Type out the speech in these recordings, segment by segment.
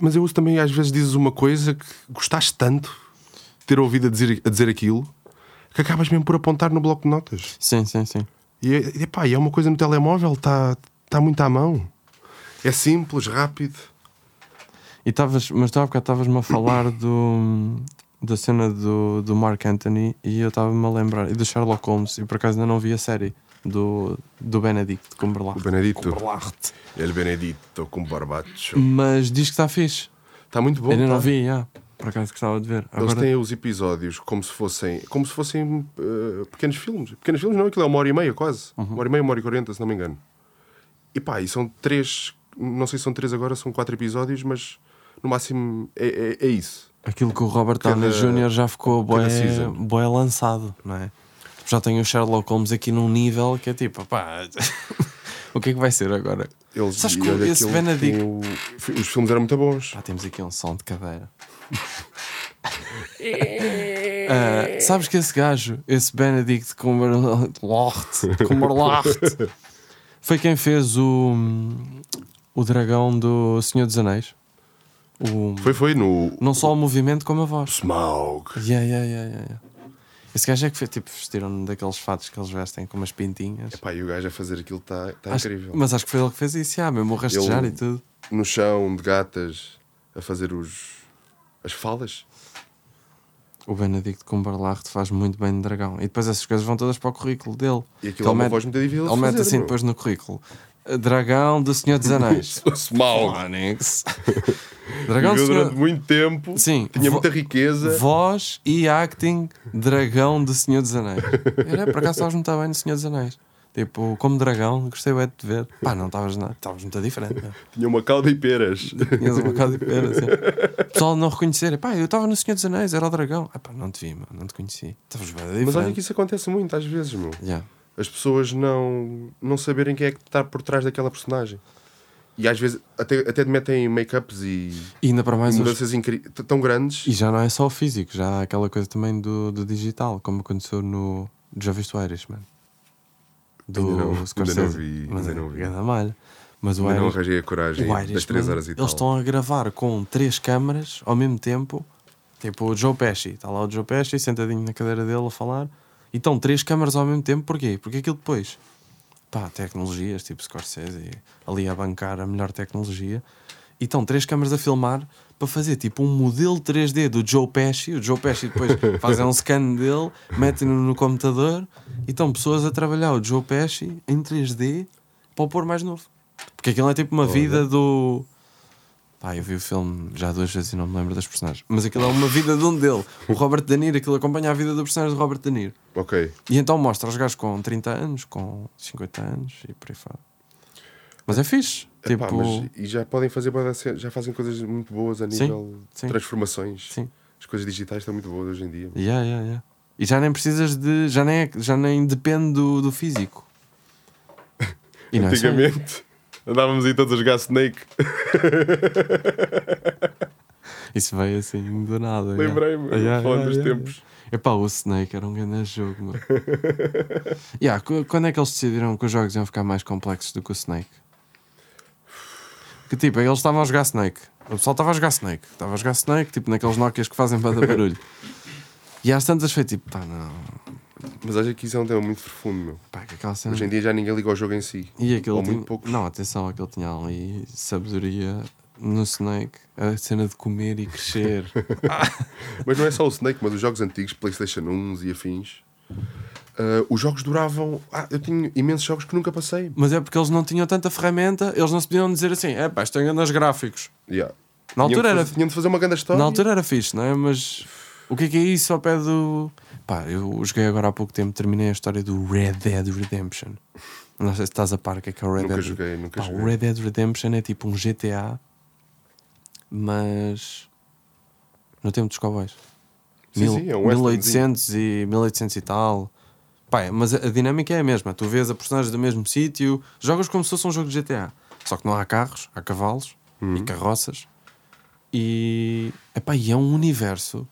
Mas eu também às vezes dizes uma coisa que gostaste tanto de ter ouvido a dizer, a dizer aquilo que acabas mesmo por apontar no bloco de notas. Sim, sim, sim. E, é- e é uma coisa no telemóvel, está tá muito à mão. É simples, rápido. E estavas, mas tu há bocado estavas-me a falar do, da cena do, do Mark Anthony e eu estava-me a lembrar, e do Sherlock Holmes, e por acaso ainda não vi a série do, do Benedict Cumberbatch. O Benedito. Cumberbatch. El Benedito com barbacho. Mas diz que está fixe. Está muito bom. ainda tá? não vi, já. Por acaso gostava de ver. Eles Agora, têm os episódios como se fossem, como se fossem eh, pequenos filmes. Pequenos filmes não, aquilo é uma hora e meia quase. Uhum. Uma hora e meia, uma hora e quarenta, se não me engano. E pá, e são três, não sei se são três agora, são quatro episódios, mas no máximo é, é, é isso. Aquilo que o Robert Downey Jr. já ficou season. bué lançado, não é? Já tem o Sherlock Holmes aqui num nível que é tipo, pá, o que é que vai ser agora? Eles, Sabes que esse aquilo Benedict- o- os filmes eram muito bons. Ah, temos aqui um som de cadeira. Ah, sabes que esse gajo, esse Benedict Cumberbatch, Cumberbatch, foi quem fez o, o dragão do Senhor dos Anéis. O, Foi, foi no não só o movimento como a voz. Smaug. Yeah, yeah, yeah, yeah, yeah. Esse gajo é que fez, tipo, vestiram daqueles fatos que eles vestem com umas pintinhas. Epá, e o gajo a fazer aquilo está tá Acho- incrível. mas acho que foi ele que fez isso, yeah, mesmo o rastejar Ele- e tudo. No chão, de gatas, a fazer os as falas. O Benedict Cumberbatch faz muito bem de dragão. E depois essas coisas vão todas para o currículo dele. E aquilo Que é uma mete- voz muito difícil de Ele mete assim depois no currículo. Dragão do Senhor dos Anéis. Smaug. Phonics. Dragão do Viveu durante Senhor... muito tempo. Sim. Tinha muita riqueza. Voz e acting Dragão do Senhor dos Anéis. Era, por acaso estavas muito bem no Senhor dos Anéis. Tipo, como dragão, gostei bem de te ver. Pá, não estavas nada, estavas muito diferente. Meu. Tinha uma cauda e peras. Tinhas uma cara de pera, assim. O pessoal não reconhecer. Pá, eu estava no Senhor dos Anéis, era o dragão. Ah, pá, não te vi, mano, não te conheci. Estavas bem diferente. Mas olha que isso acontece muito às vezes, meu. Yeah. As pessoas não, não saberem quem é que está por trás daquela personagem. E às vezes até, até metem make-ups e, E ainda para mais os mudanças t- tão grandes. E já não é só o físico, já há aquela coisa também do, do digital, como aconteceu no. Já viste o Irishman? Do Ainda não- Scorsese. ainda não vi, Mas ainda é não vi. grande malha. Mas o Ainda não Irish, arranjei a coragem o das Irishman, 3 horas e tal. eles estão a gravar com três câmaras ao mesmo tempo. Tipo o Joe Pesci, está lá o Joe Pesci sentadinho na cadeira dele a falar. E estão três câmaras ao mesmo tempo, porquê? Porque aquilo depois, pá, tecnologias, tipo Scorsese, ali a bancar a melhor tecnologia. E estão três câmaras a filmar para fazer tipo um modelo 3D do Joe Pesci. O Joe Pesci depois fazem um scan dele, metem-no no computador e estão pessoas a trabalhar o Joe Pesci em 3D para o pôr mais novo. Porque aquilo é tipo uma vida do. Pá, eu vi o filme já duas vezes e não me lembro das personagens. Mas aquilo é uma vida de um dele. O Robert De Niro, aquilo acompanha a vida do personagem de Robert De Niro. Ok. E então mostra os gajos com 30 anos, com 50 anos e por aí fora. Mas é fixe. Epá, tipo, mas- e já podem fazer, já fazem coisas muito boas a nível de transformações. sim. As coisas digitais estão muito boas hoje em dia. Yeah, yeah, yeah. E já nem precisas de. Já nem, é- já nem depende do, do físico. E é Antigamente andávamos aí todos a jogar Snake. Isso veio assim do nada. yeah. Lembrei-me, Yeah, falando yeah, dos yeah, tempos. Epá, o Snake era um grande jogo, meu. yeah, qu- quando é que eles decidiram que os jogos iam ficar mais complexos do que o Snake? Que tipo, eles estavam a jogar Snake. O pessoal estava a jogar Snake. Estava a jogar Snake, tipo naqueles Nokias que fazem bada barulho. e às tantas foi tipo, pá, não. Mas acho que isso é um tema muito profundo, meu. Pá, que aquela cena. Hoje em dia já ninguém liga ao jogo em si. E aquele Ou tinha... muito poucos. Não, atenção, aquele tinha ali sabedoria no Snake. A cena de comer e crescer. Mas não é só o Snake, mas os jogos antigos, PlayStation 1 e afins. ah, os jogos duravam. Ah, eu tinha imensos jogos que nunca passei. Mas é porque eles não tinham tanta ferramenta, eles não se podiam dizer assim, é pá, isto tem grandes gráficos. Yeah. Na altura tinham, era- fazer, tinham de fazer uma grande história. Na altura era fixe, não é? Mas o que é que é isso ao pé do. Pá, eu joguei agora há pouco tempo, terminei a história do Red Dead Redemption. Não sei se estás a par o que é que é o Red Nunca Dead joguei, nunca Pá, joguei. O Red Dead Redemption é tipo um GTA, mas no tempo dos cowboys. Sim, sim, é um westernzinho. 1800 e 1800 e tal. Pá, mas a, a dinâmica é a mesma. Tu vês a personagem do mesmo sítio, jogas como se fosse um jogo de GTA. Só que não há carros, há cavalos Uhum. e carroças. E, epá, e é um universo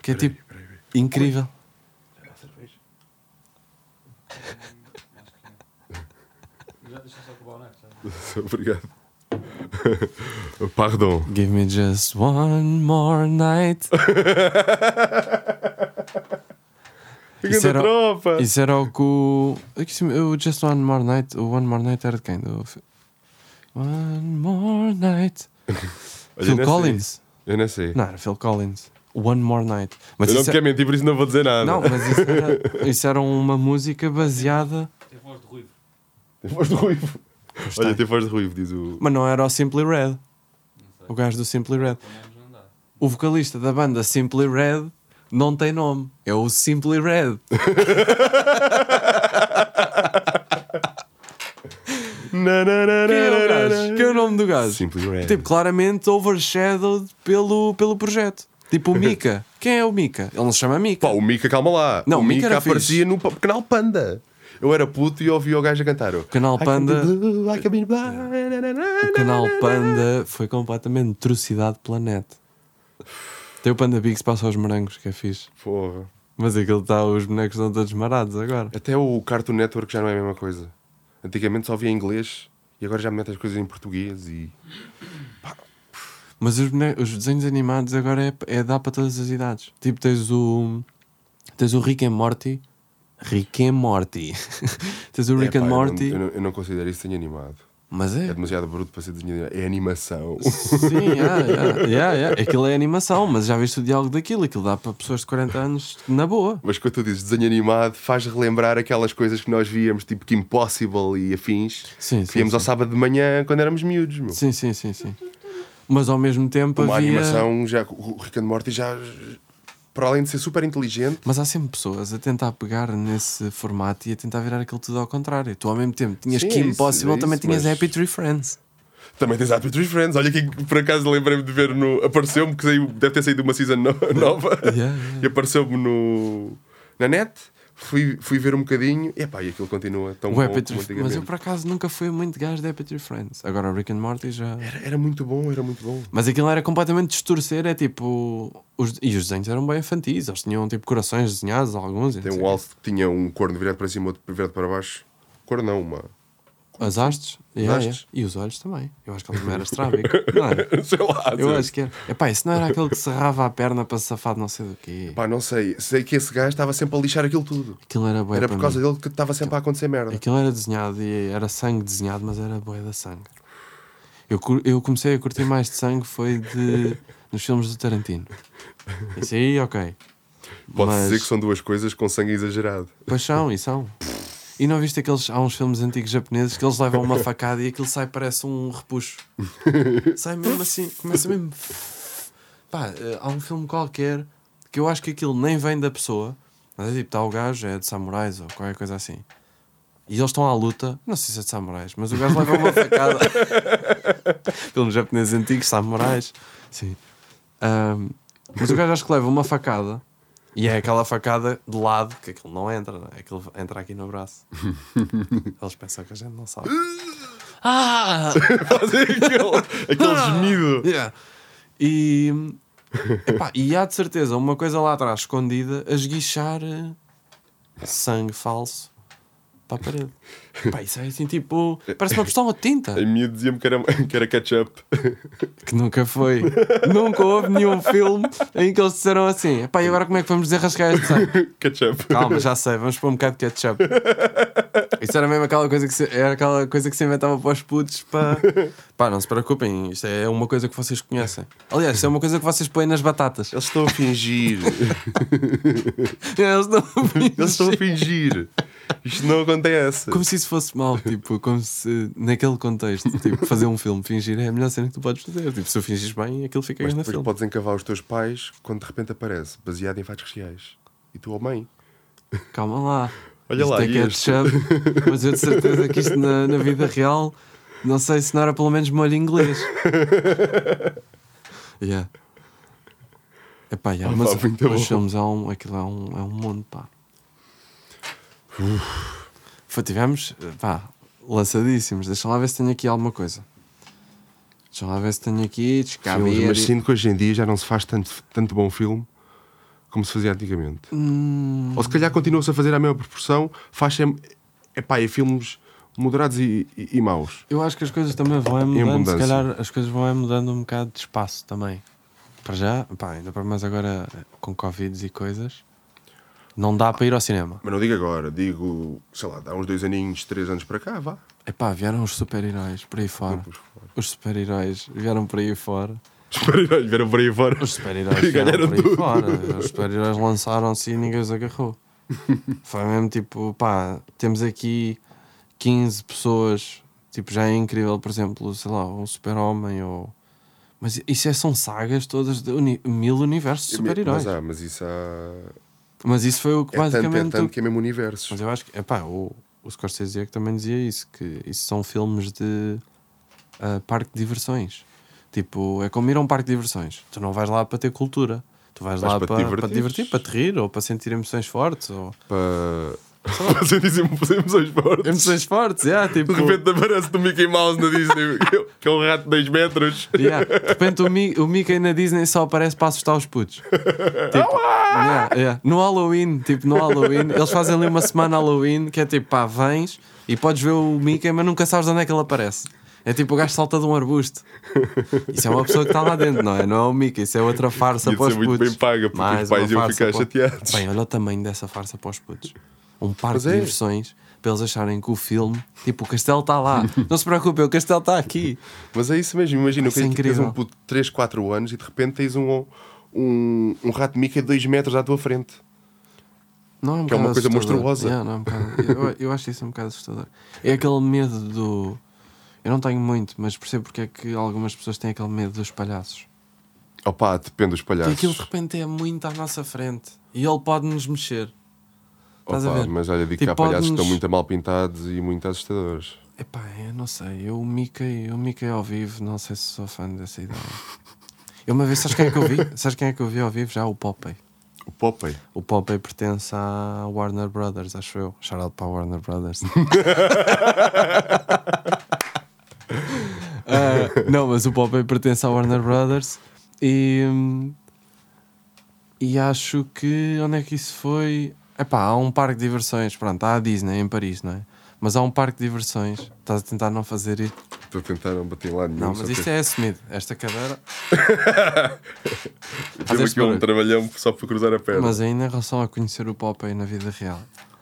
que é Peraí, tipo peraí, peraí. incrível. Já deixa só acabar o neto. já. Obrigado. Pardon. Give me just one more night. Isso era- tropa. Isso era o que o. Just One More Night. O One More Night era de quem? Do... One More Night. Phil. Collins. Eu não sei. Não, era Phil Collins. One More Night. Mas eu não é- quero mentir, por isso não vou dizer nada. não, mas isso era, isso era uma música baseada. Tem voz de ruivo. Tem voz de ruivo. Pois Olha, tem. voz de ruivo, diz o. Mas não era o Simply Red. O gajo do Simply Red. Dá. O vocalista da banda Simply Red não tem nome. É o Simply Red. Na, na, na, Quem é o gajo? Quem é o nome do gajo? Simply Red. Tipo, claramente overshadowed pelo, pelo projeto. Tipo o Mika. Quem é o Mika? Ele não se chama Mika. Pá, o Mika, calma lá. Não, o Mika Mika era aparecia no pa- canal Panda. Eu era puto e ouvia o gajo a cantar. O Canal Panda- blue. O canal Panda foi completamente trucidade pela net. Tem o Panda Big que se passa aos morangos, que é fixe. Porra. Mas aquilo está, os bonecos estão todos marados agora. Até o Cartoon Network já não é a mesma coisa. Antigamente só via em inglês e agora já me mete as coisas em português e. Mas os, os desenhos animados agora é, é dá para todas as idades. Tipo, tens o. Tens o Rick and Morty. Rick and Morty. tens o Rick Epá, and eu não- Morty. Eu não, eu não considero isso desenho animado. Mas É é. demasiado bruto para ser desenho animado. É animação. Sim, yeah, yeah, yeah, yeah. aquilo é animação, mas já viste o diálogo daquilo. Aquilo dá para pessoas de 40 anos na boa. Mas quando tu dizes desenho animado, faz relembrar aquelas coisas que nós víamos, tipo Kim Possible e afins. Sim, que sim. víamos sim. ao sábado de manhã quando éramos miúdos. Meu. Sim, sim, sim, sim. Mas ao mesmo tempo Uma havia. animação, já, o Rick and Morty já, para além de ser super inteligente, Mas há sempre pessoas a tentar pegar nesse formato e a tentar virar aquilo tudo ao contrário. Tu ao mesmo tempo tinhas Sim, é Kim isso, Possible, é também isso, tinhas mas- Happy Tree Friends. também tens Happy Tree Friends. Olha que por acaso lembrei-me de ver no. Apareceu-me, que saiu, deve ter saído uma season no- nova. Yeah, yeah. E apareceu-me no, na net. Fui, fui ver um bocadinho. E, epá, e aquilo continua tão O bom mas eu por acaso nunca fui muito gajo de Tree Friends. Agora Rick and Morty já. Era, era muito bom, era muito bom. Mas aquilo era completamente distorcer, é tipo. Os... E os desenhos eram bem infantis, eles tinham tipo corações desenhados, alguns. Tem um o alce que tinha um corno virado para cima, outro virado para baixo. Corno não, uma. As hastes, yeah, hastes. yeah. e os olhos também. Eu acho que ele também era estrábico. não era? Sei lá. Eu sei. acho que era. Epá, isso não era aquele que serrava a perna para safar de não sei do quê. Pá, não sei. Sei que esse gajo estava sempre a lixar aquilo tudo. Aquilo era bué Era por causa mim. dele que estava sempre a acontecer merda. Aquilo era desenhado e era sangue desenhado, mas era boia da sangue. Eu, eu comecei a curtir mais de sangue foi de nos filmes do Tarantino. Isso aí, ok. Pode Mas- dizer que são duas coisas com sangue exagerado. Pois são, e são. E não viste aqueles. Há uns filmes antigos japoneses que eles levam uma facada e aquilo sai, parece um repuxo. Sai mesmo assim, começa mesmo. Pá, eh, há um filme qualquer que eu acho que aquilo nem vem da pessoa. Mas é tipo, está o gajo, é de samurais ou qualquer coisa assim. E eles estão à luta, não sei se é de samurais, mas o gajo leva uma facada. Filmes japoneses antigos, samurais. Sim. Ahm, mas o gajo acho que leva uma facada e é aquela facada de lado que aquilo não entra, não é? Aquilo entra aqui no braço. Eles pensam que a gente não sabe. ah! Aquele, aquele gemido. Yeah. E, epá, e há de certeza uma coisa lá atrás escondida a esguichar eh, sangue falso para a parede. Pá, isso é assim tipo. Parece uma pistola de tinta. A minha dizia-me que era, que era ketchup. Que nunca foi. nunca houve nenhum filme em que eles disseram assim: pá, e agora como é que vamos desarrascar este sangue? ketchup. Calma, já sei, vamos pôr um bocado de ketchup. Isso era mesmo aquela coisa que se, era aquela coisa que se inventava para os putos para. Pá, não se preocupem, isto é uma coisa que vocês conhecem. Aliás, isto é uma coisa que vocês põem nas batatas. Eles estão a fingir. Eles não Eles estão a fingir. Isto não acontece. Como se isso fosse mal, tipo, como se naquele contexto, tipo, fazer um filme, fingir é a melhor cena que tu podes fazer. Tipo, se o fingires bem, aquilo fica Mas na filme. podes encavar os teus pais quando de repente aparece, baseado em fatos reais. E tu, oh mãe, Calma lá. Olha isto lá, é este? ketchup, mas eu de certeza que isto na, na vida real, não sei se não era pelo menos molho inglês. yeah. Epá, yeah, Ah, mas pá, os bom. filmes é um, aquilo é um, é um mundo, pá. Foi, tivemos, pá, lançadíssimos. Deixa lá ver se tenho aqui alguma coisa. Deixa lá ver se tenho aqui. filmes, mas sinto que hoje em dia já não se faz tanto, tanto bom filme como se fazia antigamente. Hum, Ou se calhar continua-se a fazer a mesma proporção, faz sempre. Epá, é filmes moderados e, e, e maus. Eu acho que as coisas também vão é mudando, se calhar as coisas vão é mudando um bocado de espaço também. Para já, pá, ainda para mais agora com Covid e coisas, não dá para ir ao cinema. Mas não digo agora, digo, sei lá, dá uns dois aninhos, três anos para cá, vá. Epá, vieram os super-heróis por aí fora. Os super-heróis vieram por aí fora. Super-heróis vieram por aí fora. Os super-heróis vieram ganharam por aí tudo. fora. Os super-heróis lançaram-se e ninguém os agarrou. Foi mesmo tipo, pá, temos aqui 15 pessoas, tipo, já é incrível, por exemplo, sei lá, um super-homem ou. Mas isso é, são sagas todas de uni- mil universos de super-heróis. Mas, há, mas isso há. Mas isso foi o que É tanto, é basicamente. tanto que é mesmo universo. Mas eu acho que, epá, o, o Scorsese é que também dizia isso, que isso são filmes de ah, parque de diversões. Tipo, é como ir a um parque de diversões. Tu não vais lá para ter cultura. Tu vais, Vais lá para para, te para, te divertir, para te rir, ou para sentir emoções fortes. Ou... Para. Para sentir emoções fortes. Emoções fortes, yeah, tipo... De repente aparece do Mickey Mouse na Disney, que é um rato de 2 metros. Yeah. De repente o, Mi- o Mickey na Disney só aparece para assustar os putos. Tipo, yeah, yeah. No Halloween, tipo, no Halloween, eles fazem ali uma semana Halloween que é tipo, pá, vens e podes ver o Mickey, mas nunca sabes de onde é que ele aparece. É tipo o gajo salta de um arbusto. Isso é uma pessoa que está lá dentro, não é? Não é o Mickey, isso é outra farsa Ia para os ser muito putos. bem paga, porque Mais os pais iam ficar para- chateados. Bem, olha o tamanho dessa farsa para os putos. Um parque Mas de é. diversões para eles acharem que o filme, tipo, o castelo está lá. Não se preocupem, o castelo está aqui. Mas é isso mesmo, imagina é que tens um puto de 3, 4 anos e de repente tens um, um, um rato de Mickey de 2 metros à tua frente. Não é um Que é uma coisa assustador. monstruosa. Yeah, não é um bocado- eu, eu acho isso um bocado assustador. É aquele medo do. Eu não tenho muito, mas percebo porque é que algumas pessoas têm aquele medo dos palhaços. Opá, depende dos Que palhaços. aquilo de repente é muito à nossa frente e ele pode nos mexer. Estás a ver? mas olha, digo Tipo, que há palhaços que estão muito mal pintados e muito assustadores. Epá, eu não sei. Eu, Mickey, o Mickey ao vivo, não sei se sou fã dessa ideia. Eu uma vez, sabes quem é que eu vi? Sabes quem é que eu vi ao vivo? Já o Popeye. O Popeye. O Popeye pertence à Warner Brothers, acho eu. Shout out para a Warner Brothers. Ah, não, mas o Popeye pertence à Warner Brothers e. hum, E acho que. Onde é que isso foi? Epá, há um parque de diversões. Pronto, há a Disney em Paris, não é? Mas há um parque de diversões. Estás a tentar não fazer isso? Estou a tentar não bater lá nenhum. Não, mas que- isto é assumido. Esta cadeira. Este aqui um trabalhão só para cruzar a perna. Mas ainda em relação a conhecer o Popeye na vida real,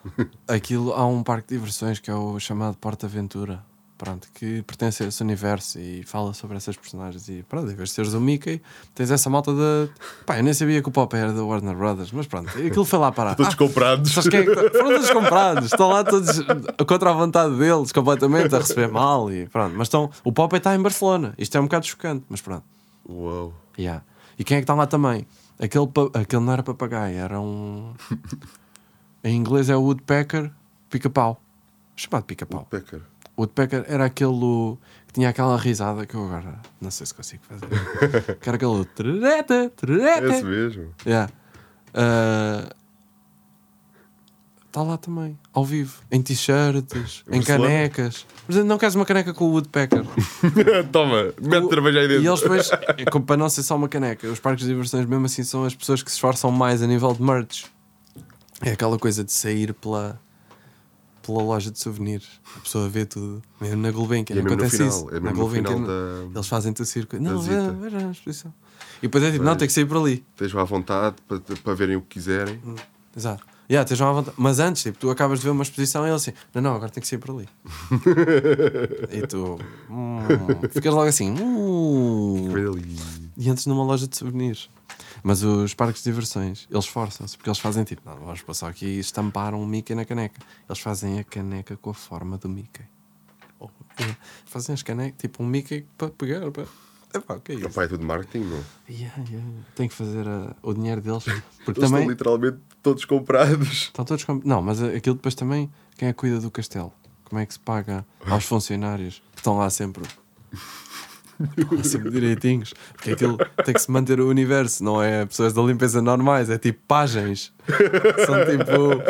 aquilo há um parque de diversões que é o chamado Porta Aventura. Pronto, que pertence a esse universo e fala sobre essas personagens. E pronto, em vez de seres o Mickey, tens essa malta da. Pá, eu nem sabia que o Popeye era da Warner Brothers, mas pronto, aquilo foi lá parar. Todos Ah, comprados. sabes quem é que tá- Foram todos comprados, estão lá todos contra a vontade deles, completamente a receber mal e pronto. Mas estão, o Popeye está em Barcelona, isto é um bocado chocante, mas pronto. Uau. Yeah. E quem é que está lá também? Aquele, pa- aquele não era papagaio, era um. em inglês é o Woodpecker pica-pau. Chamado pica-pau. Pecker. O Woodpecker era aquele que tinha aquela risada que eu agora não sei se consigo fazer. que era aquele. trereta, É esse trereta. mesmo. Yeah. Está lá também, ao vivo, em t-shirts, em canecas. Mas não queres uma caneca com o Woodpecker? Toma, mete cerveja aí dentro. E eles depois, é para não ser só uma caneca, os parques de diversões, mesmo assim, são as pessoas que se esforçam mais a nível de merch. É aquela coisa de sair pela, pela loja de souvenirs. A pessoa vê tudo. Mesmo na Gulbenkian, é acontece final, isso. é na Gulbenkian, da- eles fazem-te o circuito. Não, veja a exposição. E depois é tipo, não, tem que sair por ali. Estejam à vontade para, para verem o que quiserem. Exato. Yeah, estejam à vontade. Mas antes, tipo, tu acabas de ver uma exposição e ele assim, não, não, agora tem que sair por ali. e tu hum, ficas logo assim, hum, e antes numa loja de souvenirs. Mas os parques de diversões, eles forçam-se, porque eles fazem tipo, não, vamos passar aqui e estampar um Mickey na caneca. Eles fazem a caneca com a forma do Mickey. Oh, é. Fazem as canecas, tipo um Mickey para pegar. Para... Epá, o que é isso? pai é tudo marketing, não? Yeah, yeah. Tem que fazer ah, o dinheiro deles. Porque Eles também. estão literalmente todos comprados. Estão todos com... Não, mas aquilo depois também, quem é que cuida do castelo? Como é que se paga aos funcionários que estão lá sempre? Sempre direitinhos. Porque aquilo tem que se manter o universo, não é pessoas da limpeza normais, é tipo pajens. São tipo.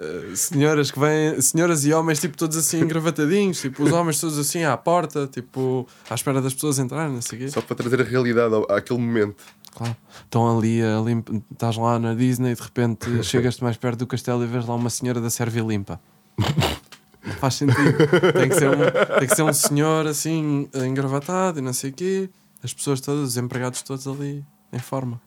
eh, senhoras que vêm, senhoras e homens, tipo, todos assim engravatadinhos, tipo, os homens todos assim à porta, tipo, à espera das pessoas entrarem, não sei quê. Só para trazer a realidade ao- àquele momento. Claro. Estão ali a limpa, estás lá na Disney e de repente chegas-te mais perto do castelo e vês lá uma senhora da Sérvia limpa. Faz sentido. Tem que, ser um, tem que ser um senhor assim, engravatado e não sei o quê. As pessoas todas, os empregados todos ali, em forma.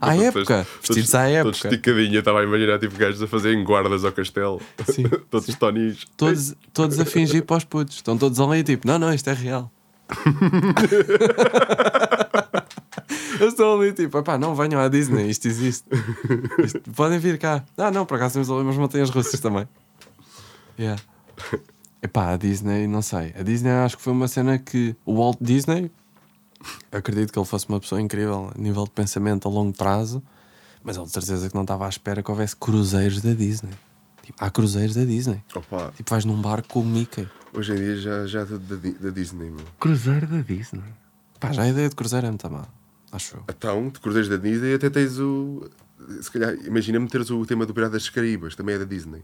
À época, vestidos à época. esticadinho, eu estava a imaginar tipo gajos a fazerem guardas ao castelo. Sim, Todos tonis. Todos, todos a fingir para os putos. Estão todos ali tipo, não, não, isto é real. Eles estão ali tipo, pá, não venham à Disney, isto existe. Isto- podem vir cá. Ah, não, por acaso temos ali umas montanhas russas também. Yeah. Epá, a Disney, não sei. A Disney acho que foi uma cena que o Walt Disney, acredito que ele fosse uma pessoa incrível a nível de pensamento a longo prazo, mas ele de certeza que não estava à espera que houvesse cruzeiros da Disney. Tipo, há cruzeiros da Disney. Opa, Tipo, vais num barco com o Mickey. hoje em dia já, já da, da, da Disney, meu. Cruzeiro da Disney? Pá, já a ideia de cruzeiro é muito má. Acho eu. Então, de Cruzeiros da Disney até tens o. Se calhar, imagina meteres o tema do Pirata das Caraíbas, também é da Disney.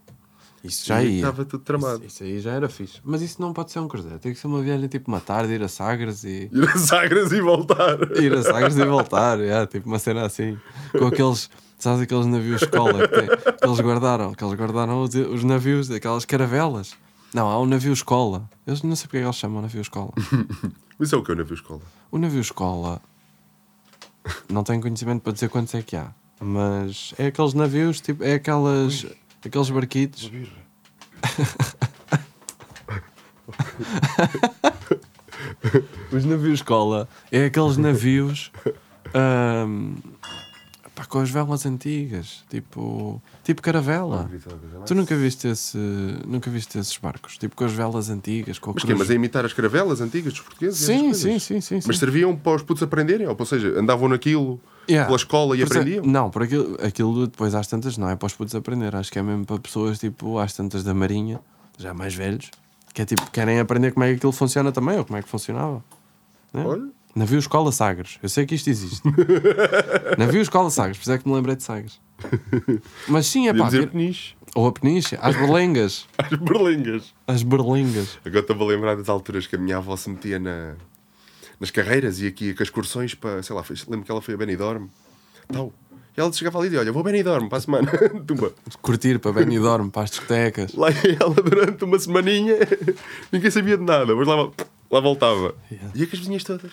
Isso já ia. Estava tudo tramado. Isso, isso aí já era fixe. Mas isso não pode ser um cruzeiro. Tem que ser uma viagem tipo uma tarde, ir a Sagres e. Ir a Sagres e voltar. Ir a Sagres e voltar. É, tipo uma cena assim. Com aqueles. Sabes aqueles navios escola que, tem- que eles guardaram? Que eles guardaram os, os navios, aquelas caravelas. Não, há um navio escola. Eu não sei porque é que eles chamam navio escola. Isso é o que eu navio escola. O navio escola não tenho conhecimento para dizer quantos é que há, mas é aqueles navios, tipo, é aquelas, aqueles barquitos. Os navios escola é aqueles navios ahm, pá, com as velas antigas, tipo, tipo caravela. Tu nunca viste esse, nunca viste esses barcos, tipo com as velas antigas, com a Mas, cruz. quê? mas a imitar as caravelas antigas dos portugueses? Sim, sim, sim, sim, sim. Mas serviam para os putos aprenderem? Ou seja, andavam naquilo Yeah. pela escola e Por aprendiam? Não, por aquilo, aquilo depois às tantas não é para os putos aprender. Acho que é mesmo para pessoas tipo às tantas da Marinha, já mais velhos, que é tipo, querem aprender como é que aquilo funciona também, ou como é que funcionava. Né? Olha, Navio Escola Sagres. Eu sei que isto existe. Navio Escola Sagres, por isso é que me lembrei de Sagres. Mas sim, é pá. dizer vir- peniche. Ou a Peniche, às berlengas. Às berlingas. As berlengas. Agora estou a lembrar das alturas que a minha avó se metia na, nas carreiras e aqui com as excursões para, sei lá, fez- lembro que ela foi a Benidorm. Tal. E ela chegava ali e dizia: Olha, vou a Benidorm para a semana. Tumba. Curtir para Benidorm, para as discotecas. Lá ela durante uma semaninha, ninguém sabia de nada, mas lá, lá voltava. Yeah. E é que as vizinhas todas.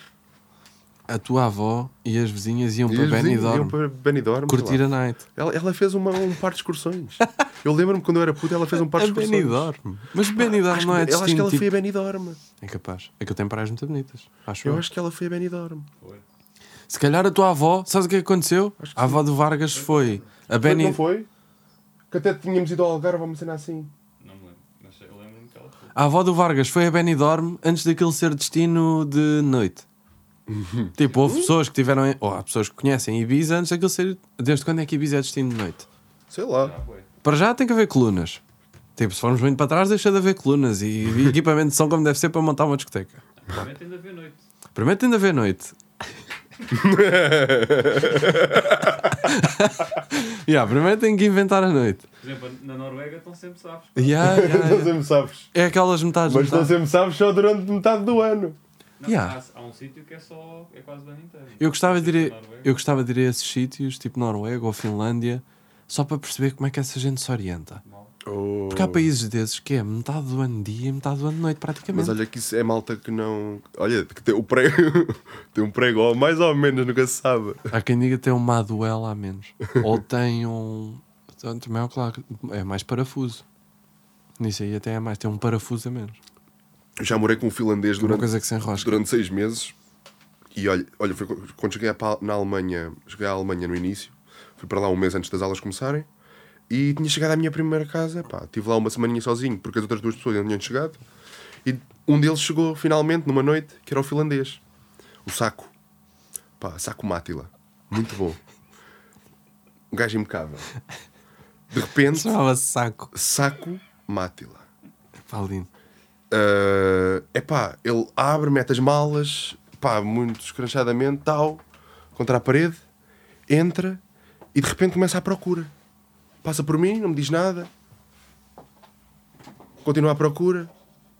A tua avó e as vizinhas iam E para Benidorm. iam para Benidorm. Curtir a night. Ela, ela fez uma, um par de excursões. Eu lembro-me quando eu era puta, ela fez um par de A excursões. Benidorm. Mas Benidorm Acho não é ela acho que ela tipo... foi a Benidorm. É capaz. É que eu tenho praias muito bonitas. Acho Eu eu. acho que ela foi a Benidorm. Se calhar a tua avó, sabes o que aconteceu? Acho que A avó do Vargas foi. A Foi, Beni... Não foi? Que até tínhamos ido ao Algarve, vamos cena assim. Não me lembro, mas eu lembro-me que ela foi. A avó do Vargas foi a Benidorm antes daquilo ser destino de noite. Tipo, houve pessoas que tiveram. Ou há pessoas que conhecem Ibiza antes daquilo ser. Desde quando é que Ibiza é destino de noite? Sei lá. Para já tem que haver colunas. Tipo, se formos muito para trás, deixa de haver colunas e, e equipamento de som como deve ser para montar uma discoteca. Provavelmente ainda vê noite. Primeiro tem de haver noite. yeah, primeiro tem que inventar a noite. Por exemplo, na Noruega estão sempre safos. Yeah, yeah, yeah. sempre sabes. É aquelas metades. Mas metade. sempre sabes só durante metade do ano. Não, Yeah. há, há um sítio que é só. é quase o ano inteiro. Eu gostava de ir, Noruega. eu gostava de ir a esses sítios, tipo Noruega ou Finlândia, só para perceber como é que essa gente se orienta. Mal. Porque há países desses que é metade do ano dia e metade do ano noite, praticamente. Mas olha que isso é malta que não. Olha, que tem o prego. tem um prego, ou mais ou menos, nunca se sabe. Há quem diga que tem uma duela a menos. ou tem um. então, Também é claro, é mais parafuso. Nisso aí até é mais, tem um parafuso a menos. Já morei com um finlandês durante, durante seis meses. E olha, olha foi quando cheguei na Alemanha, cheguei à Alemanha no início, fui para lá um mês antes das aulas começarem. E tinha chegado à minha primeira casa, pá, estive lá uma semaninha sozinho, porque as outras duas pessoas ainda tinham chegado. E um deles chegou finalmente numa noite, que era o finlandês. O Saco. Pá, Saco Mátila. Muito bom. Um gajo impecável. De repente, Chamava-se saco. Saco Mátila. Pá, é epá, ele abre, mete as malas, pá, muito escranchadamente, tal, contra a parede, entra e de repente começa a procura. Passa por mim, não me diz nada, continua à procura,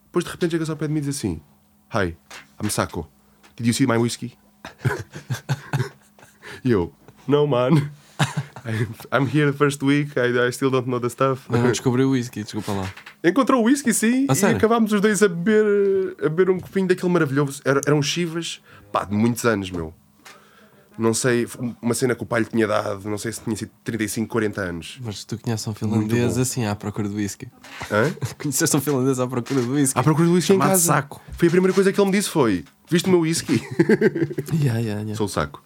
depois de repente chega-se ao pé de mim e diz assim: Hi, I'm Sako. Did you see my whiskey? e eu: No, man. I'm- I'm here the first week, I, I still don't know the stuff. Não, não descobri o whisky, desculpa lá. Encontrou o whisky, sim, A e sério? acabámos os dois a beber, a beber um copinho daquele maravilhoso. Era, eram chivas, pá, de muitos anos, meu. Não sei, uma cena que o pai lhe tinha dado, não sei se tinha sido 35, 40 anos. Mas tu conheces um finlandês assim à procura do whisky. Hã? Conheceste um finlandês à procura do whisky? À procura do whisky em casa. saco. Foi a primeira coisa que ele me disse foi, viste o meu whisky? Yeah, yeah, yeah. Sou o saco.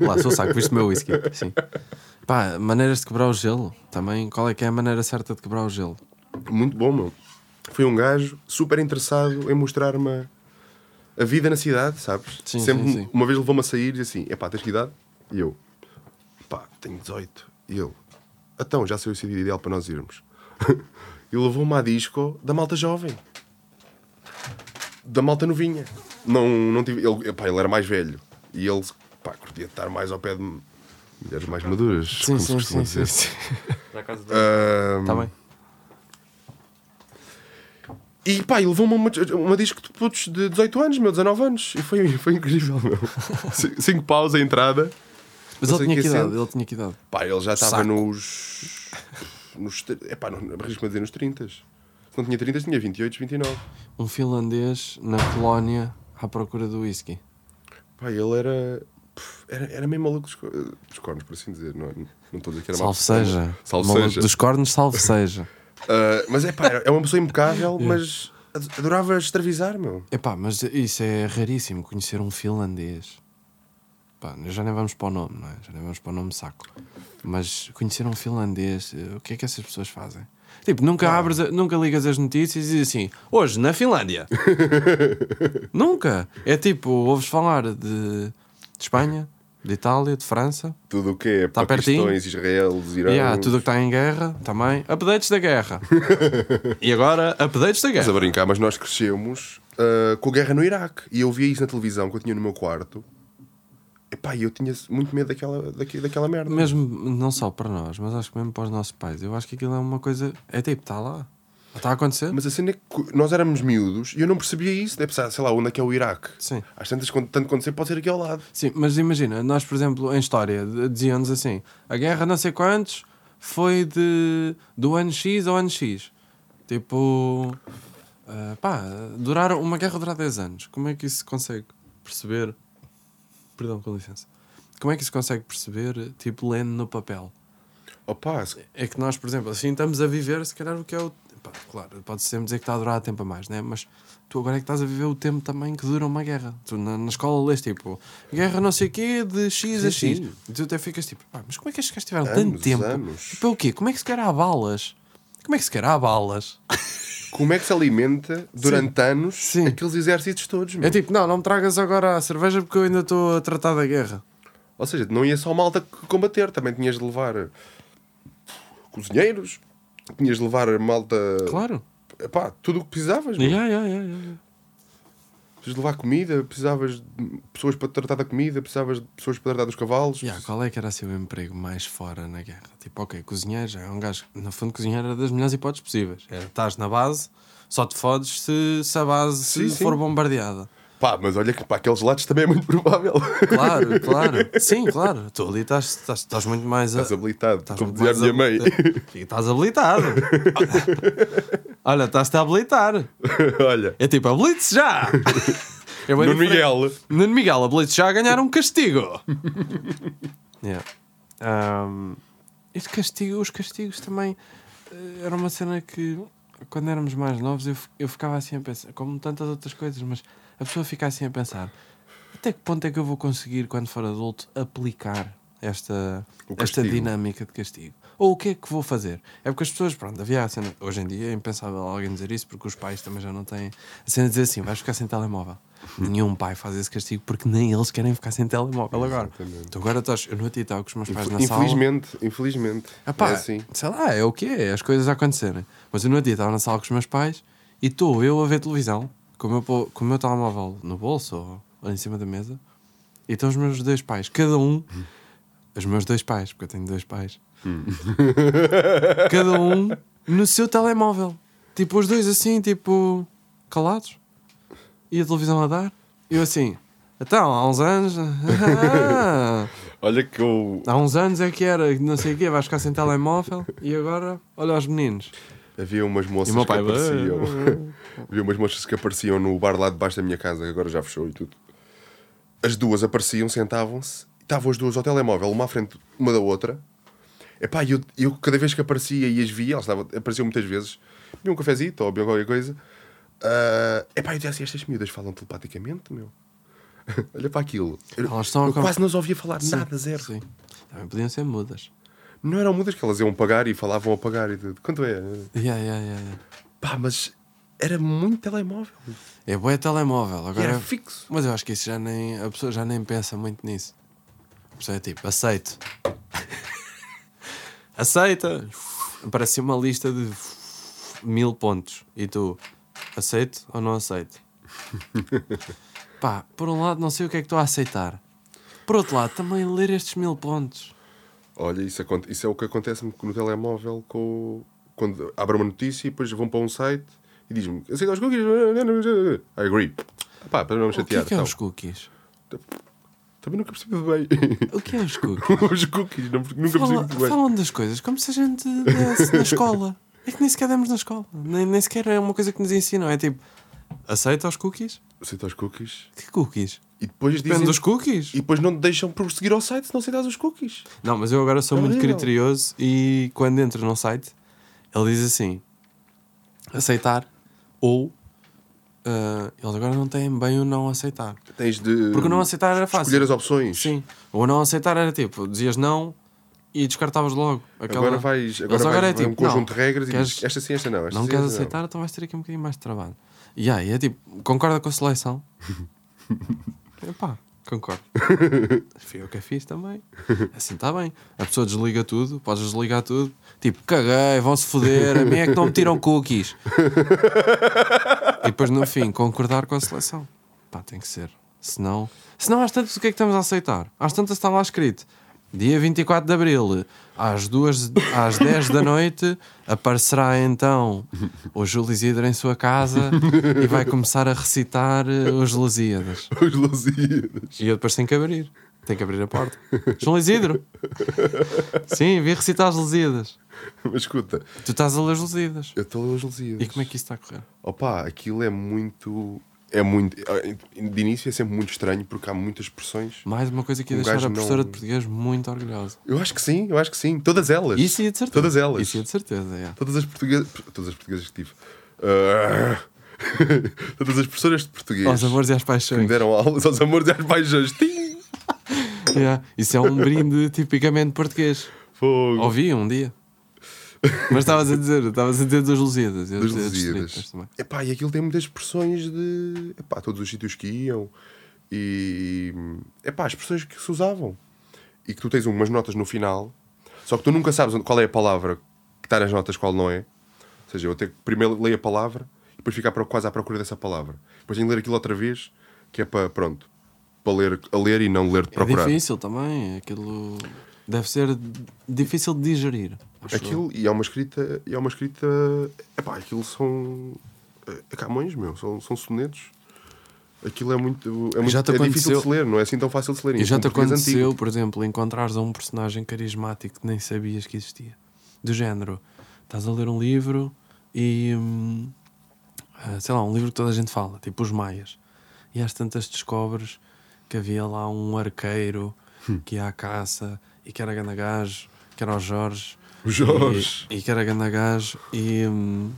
Lá, sou saco, viste o meu whisky. Sim. Pá, maneiras de quebrar o gelo. Também, qual é que é a maneira certa de quebrar o gelo? Muito bom, meu. Foi um gajo super interessado em mostrar-me a- a vida na cidade, sabes? Sim, Sempre, sim, sim. uma vez levou-me a sair e disse assim: epá, tens que idade? E eu, pá, tenho 18. E ele, então, já sei o sítio ideal para nós irmos. e levou-me à disco da malta jovem. Da malta novinha. Não, não tive, ele, epá, ele era mais velho. E ele, pá, curtia de estar mais ao pé de mulheres mais maduras. Sim, como se sim, costuma sim, sim, sim. Para a casa de Ahm, Tá bem. E pá, e levou-me uma, uma disco de putos de 18 anos, meu, 19 anos. E foi, foi incrível, meu. Cinco paus a entrada. Mas ele tinha que que idade? Ele tinha que idade? Pá, ele já estava nos. nos é pá, não arrisco-me a dizer nos 30. Se não tinha 30, tinha 28, 29. Um finlandês na colónia à procura do whisky. Pá, ele era. Era, era meio maluco dos, dos cornos, por assim dizer. Não, não estou a dizer que era Salve pessoa. seja. Salve Maluco seja. Dos cornos, salve seja. Ah, mas é pá, é uma pessoa impecável, mas ad- adorava extravizar, meu. Epá, mas isso é raríssimo, conhecer um finlandês. Pá, já nem vamos para o nome, não é? Já nem vamos para o nome saco. Mas conhecer um finlandês, eh, o que é que essas pessoas fazem? Tipo, nunca abres, nunca ligas as notícias e dizes assim, hoje na Finlândia. nunca. É tipo, ouves falar de, de Espanha, de Itália, de França. Tudo o que é Tá pertinho. Paquistões, Israel, Irã. Yeah, tudo o que está em guerra também. Updates da guerra. e agora, updates da Estás a guerra. brincar, mas nós crescemos ah, com a guerra no Iraque. E eu via isso na televisão que eu tinha no meu quarto. Epá, eu tinha muito medo daquela, daque- daquela merda. Mesmo, não só para nós, mas acho que mesmo para os nossos pais. Eu acho que aquilo é uma coisa. É tipo, está lá. Está a acontecer? Mas a cena é que nós éramos miúdos e eu não percebia isso. Deve pensar, sei lá, onde é que é o Iraque? Sim. Às tantas, tanto acontecer, pode ser aqui ao lado. Sim, mas imagina, nós, por exemplo, em história, diziam-nos assim: a guerra não sei quantos foi de, do ano X ao ano X. Tipo, ah, pá, durar, uma guerra durar 10 anos. Como é que isso se consegue perceber? Perdão, com licença. Como é que isso se consegue perceber, tipo, lendo no papel? Opa, se- É que nós, por exemplo, assim estamos a viver, se calhar, o que é o. pá, claro, pode sempre dizer que está a durar tempo a mais, né? Mas tu agora é que estás a viver o tempo também que dura uma guerra. Tu na, na escola lês tipo, guerra não sei o quê, de X a Sim, X. sim. E tu até ficas tipo, pá, mas como é que estes gajos tiveram Anos, tanto tempo? anos. O quê? Como é que se quer há balas? Como é que se quer há balas? como é que se alimenta durante anos Sim. aqueles exércitos todos? meu? É tipo, não, não me tragas agora a cerveja porque eu ainda estou a tratar da guerra. Ou seja, não ia só malta combater, também tinhas de levar eh, cozinheiros, tinhas de levar malta. Claro. Epá, tudo o que precisavas. Yeah, yeah, yeah, yeah. Precisas de levar comida, precisavas de pessoas para tratar da comida, precisavas de pessoas para tratar dos cavalos. Yeah, qual é que era assim, o emprego mais fora na guerra? Tipo, ok, cozinheiro já é um gajo. No fundo, cozinheiro era das melhores hipóteses possíveis. Era, estás na base, só te fodes se, se a base Sim, se sim. for bombardeada. Pá, mas olha que para aqueles lados também é muito provável. Claro, claro. Sim, claro. Tu ali estás, estás, estás muito mais. A, Estás habilitado, estás como dizia a minha mãe. Estás habilitado. Olha, estás-te a habilitar. olha, É tipo, habilite-se já! É bem no diferente. Miguel. Nuno Miguel, habilite-se já a ganhar um castigo. yeah. Um, este castigo, os castigos também eh, era uma cena que quando éramos mais novos eu, eu ficava assim a pensar, como tantas outras coisas, mas a pessoa fica assim a pensar até que ponto é que eu vou conseguir, quando for adulto, aplicar esta, esta dinâmica de castigo? Ou o que é que vou fazer? É porque as pessoas, pronto, havia a cena, hoje em dia é impensável alguém dizer isso porque os pais também já não têm a cena de dizer assim: vais ficar sem telemóvel. Nenhum pai faz esse castigo porque nem eles querem ficar sem telemóvel agora. Exatamente. Tu agora estás, eu não te estava com os meus pais na sala. Infelizmente, infelizmente. Ah é assim. sei lá, é o que é, as coisas a acontecerem. Mas eu dia estava na sala com os meus pais e estou eu a ver televisão com o meu, com o meu telemóvel no bolso ou, ou em cima da mesa e estão os meus dois pais, cada um, os meus dois pais, porque eu tenho dois pais, cada um no seu telemóvel. Tipo, os dois assim, tipo, calados e a televisão a dar. Eu assim, então, há uns anos. ah, Olha que eu. Há uns anos é que era, não sei o quê, vais ficar sem telemóvel e agora, olha os meninos. Havia umas moças que pai. apareciam. Havia umas moças que apareciam no bar lá debaixo da minha casa, que agora já fechou e tudo. As duas apareciam, sentavam-se, estavam as duas ao telemóvel, uma à frente uma da outra. Epá, eu, eu cada vez que aparecia e as via, elas estavam, apareciam muitas vezes, bebiam um cafezito ou bebiam qualquer coisa. ah, epá, eu dizia assim: estas miúdas falam telepaticamente, meu. Olha para aquilo. Eu, Elas estão a eu quase não as ouvia falar Sim, nada, zero. Sim. Também podiam ser mudas. Não eram mudas que elas iam pagar e falavam a pagar e tudo. Quanto é? Yeah, yeah, yeah, yeah. Pá, mas era muito telemóvel. É boa telemóvel. E Agora era é- fixo. Mas eu acho que isso já nem. A pessoa já nem pensa muito nisso. A pessoa é tipo, aceito. Aceita. Aparece uma lista de mil pontos. E tu, aceito ou não aceito? Pá, por um lado, não sei o que é que estou a aceitar. Por outro lado, também ler estes mil pontos. Olha, isso, isso é o que acontece no telemóvel com, quando abre uma notícia e depois vão para um site e diz-me aceita os cookies? I agree. Pá, para não me O que chatear. é que é então. os cookies? Também nunca percebi bem. O que é os cookies? os cookies, não- nunca percebi Fala- muito bem. falam das coisas como se a gente desse na escola. É que nem sequer demos na escola. Nem, nem sequer é uma coisa que nos ensinam. É tipo, aceita os cookies? Aceita os cookies Que cookies? e depois Depende dizem. dos cookies. E depois não te deixam prosseguir ao site se não aceitas os cookies. Não, mas eu agora sou É muito criterioso e quando entro no site, ele diz assim: aceitar ou. ah, eles agora não têm bem o não aceitar. Tens de Porque o não aceitar era fácil. escolher as opções. Sim. O não aceitar era tipo, dizias não e descartavas logo. Aquela... Agora vais, agora Eles vais, agora é vai um tipo, conjunto não, de regras queres- e dizes esta sim, esta não. Esta não sim, queres esta aceitar, então vais ter aqui um bocadinho mais de trabalho. E aí é tipo, concorda com a seleção? Epá, concordo. Fui eu que a fiz também. Assim está bem. A pessoa desliga tudo, podes desligar tudo. Tipo, caguei, vão-se foder, a mim é que não me tiram cookies. e depois no fim, concordar com a seleção. Pá, tem que ser. Senão, senão às tantas o que é que estamos a aceitar? Às tantas está lá escrito. Dia 24 de Abril, às, duas, às 10 da noite, aparecerá então o Júlio Isidro em sua casa e vai começar a recitar eh, os Lusíadas. Os Lusíadas. E eu depois tenho que abrir. Tenho que abrir a porta. João Isidro! Sim, vi recitar as Lusíadas. Mas escuta, Tu estás a ler as Lusíadas. eu estou a ler os Lusíadas. E como é que isso está a correr? Opa, aquilo é muito. É muito. De início é sempre muito estranho porque há muitas expressões. Mais uma coisa que ia Um deixar a professora não- de português muito orgulhosa. Eu acho que sim, eu acho que sim. Todas elas. Isso ia de certeza. Todas elas. Isso ia de certeza, é. Todas as portuguesas. Todas as portuguesas que tive. Ah, Todas as professoras de português Aos amores e às que me paixões. deram aulas aos amores e às paixões. Yeah. Isso é um brinde tipicamente português. Fogo. Ouvi um dia. Mas estavas a dizer, estavas a dizer dos Lusíadas. distritas Lusíadas. Epá, e aquilo tem muitas expressões de. Epá, todos os sítios que iam. E. Epá, as expressões que se usavam. E que tu tens umas notas no final. Só que tu nunca sabes qual é a palavra que está nas notas, qual não é. Ou seja, eu que primeiro ler a palavra e depois ficar quase à procura dessa palavra. Depois tenho que ler aquilo outra vez, que é para, pronto, para ler, a ler e não ler de É procurar. difícil também. Aquilo deve ser difícil de digerir. Aquilo, e é uma escrita, e é uma escrita, epá, aquilo são é, é Camões, meu, são, são sonetos. Aquilo é muito, é muito Já te é difícil de se ler, não é assim tão fácil de se ler. E já é te aconteceu, antigo. por exemplo, encontrares um personagem carismático que nem sabias que existia. Do género, estás a ler um livro e hum, ah, sei lá, um livro que toda a gente fala, tipo os Maias. E às tantas descobres que havia lá um arqueiro Hum. que ia à caça e que era ganda gajo, que era o Jorge. O Jorge. E, e que era ganda gajo e. hum,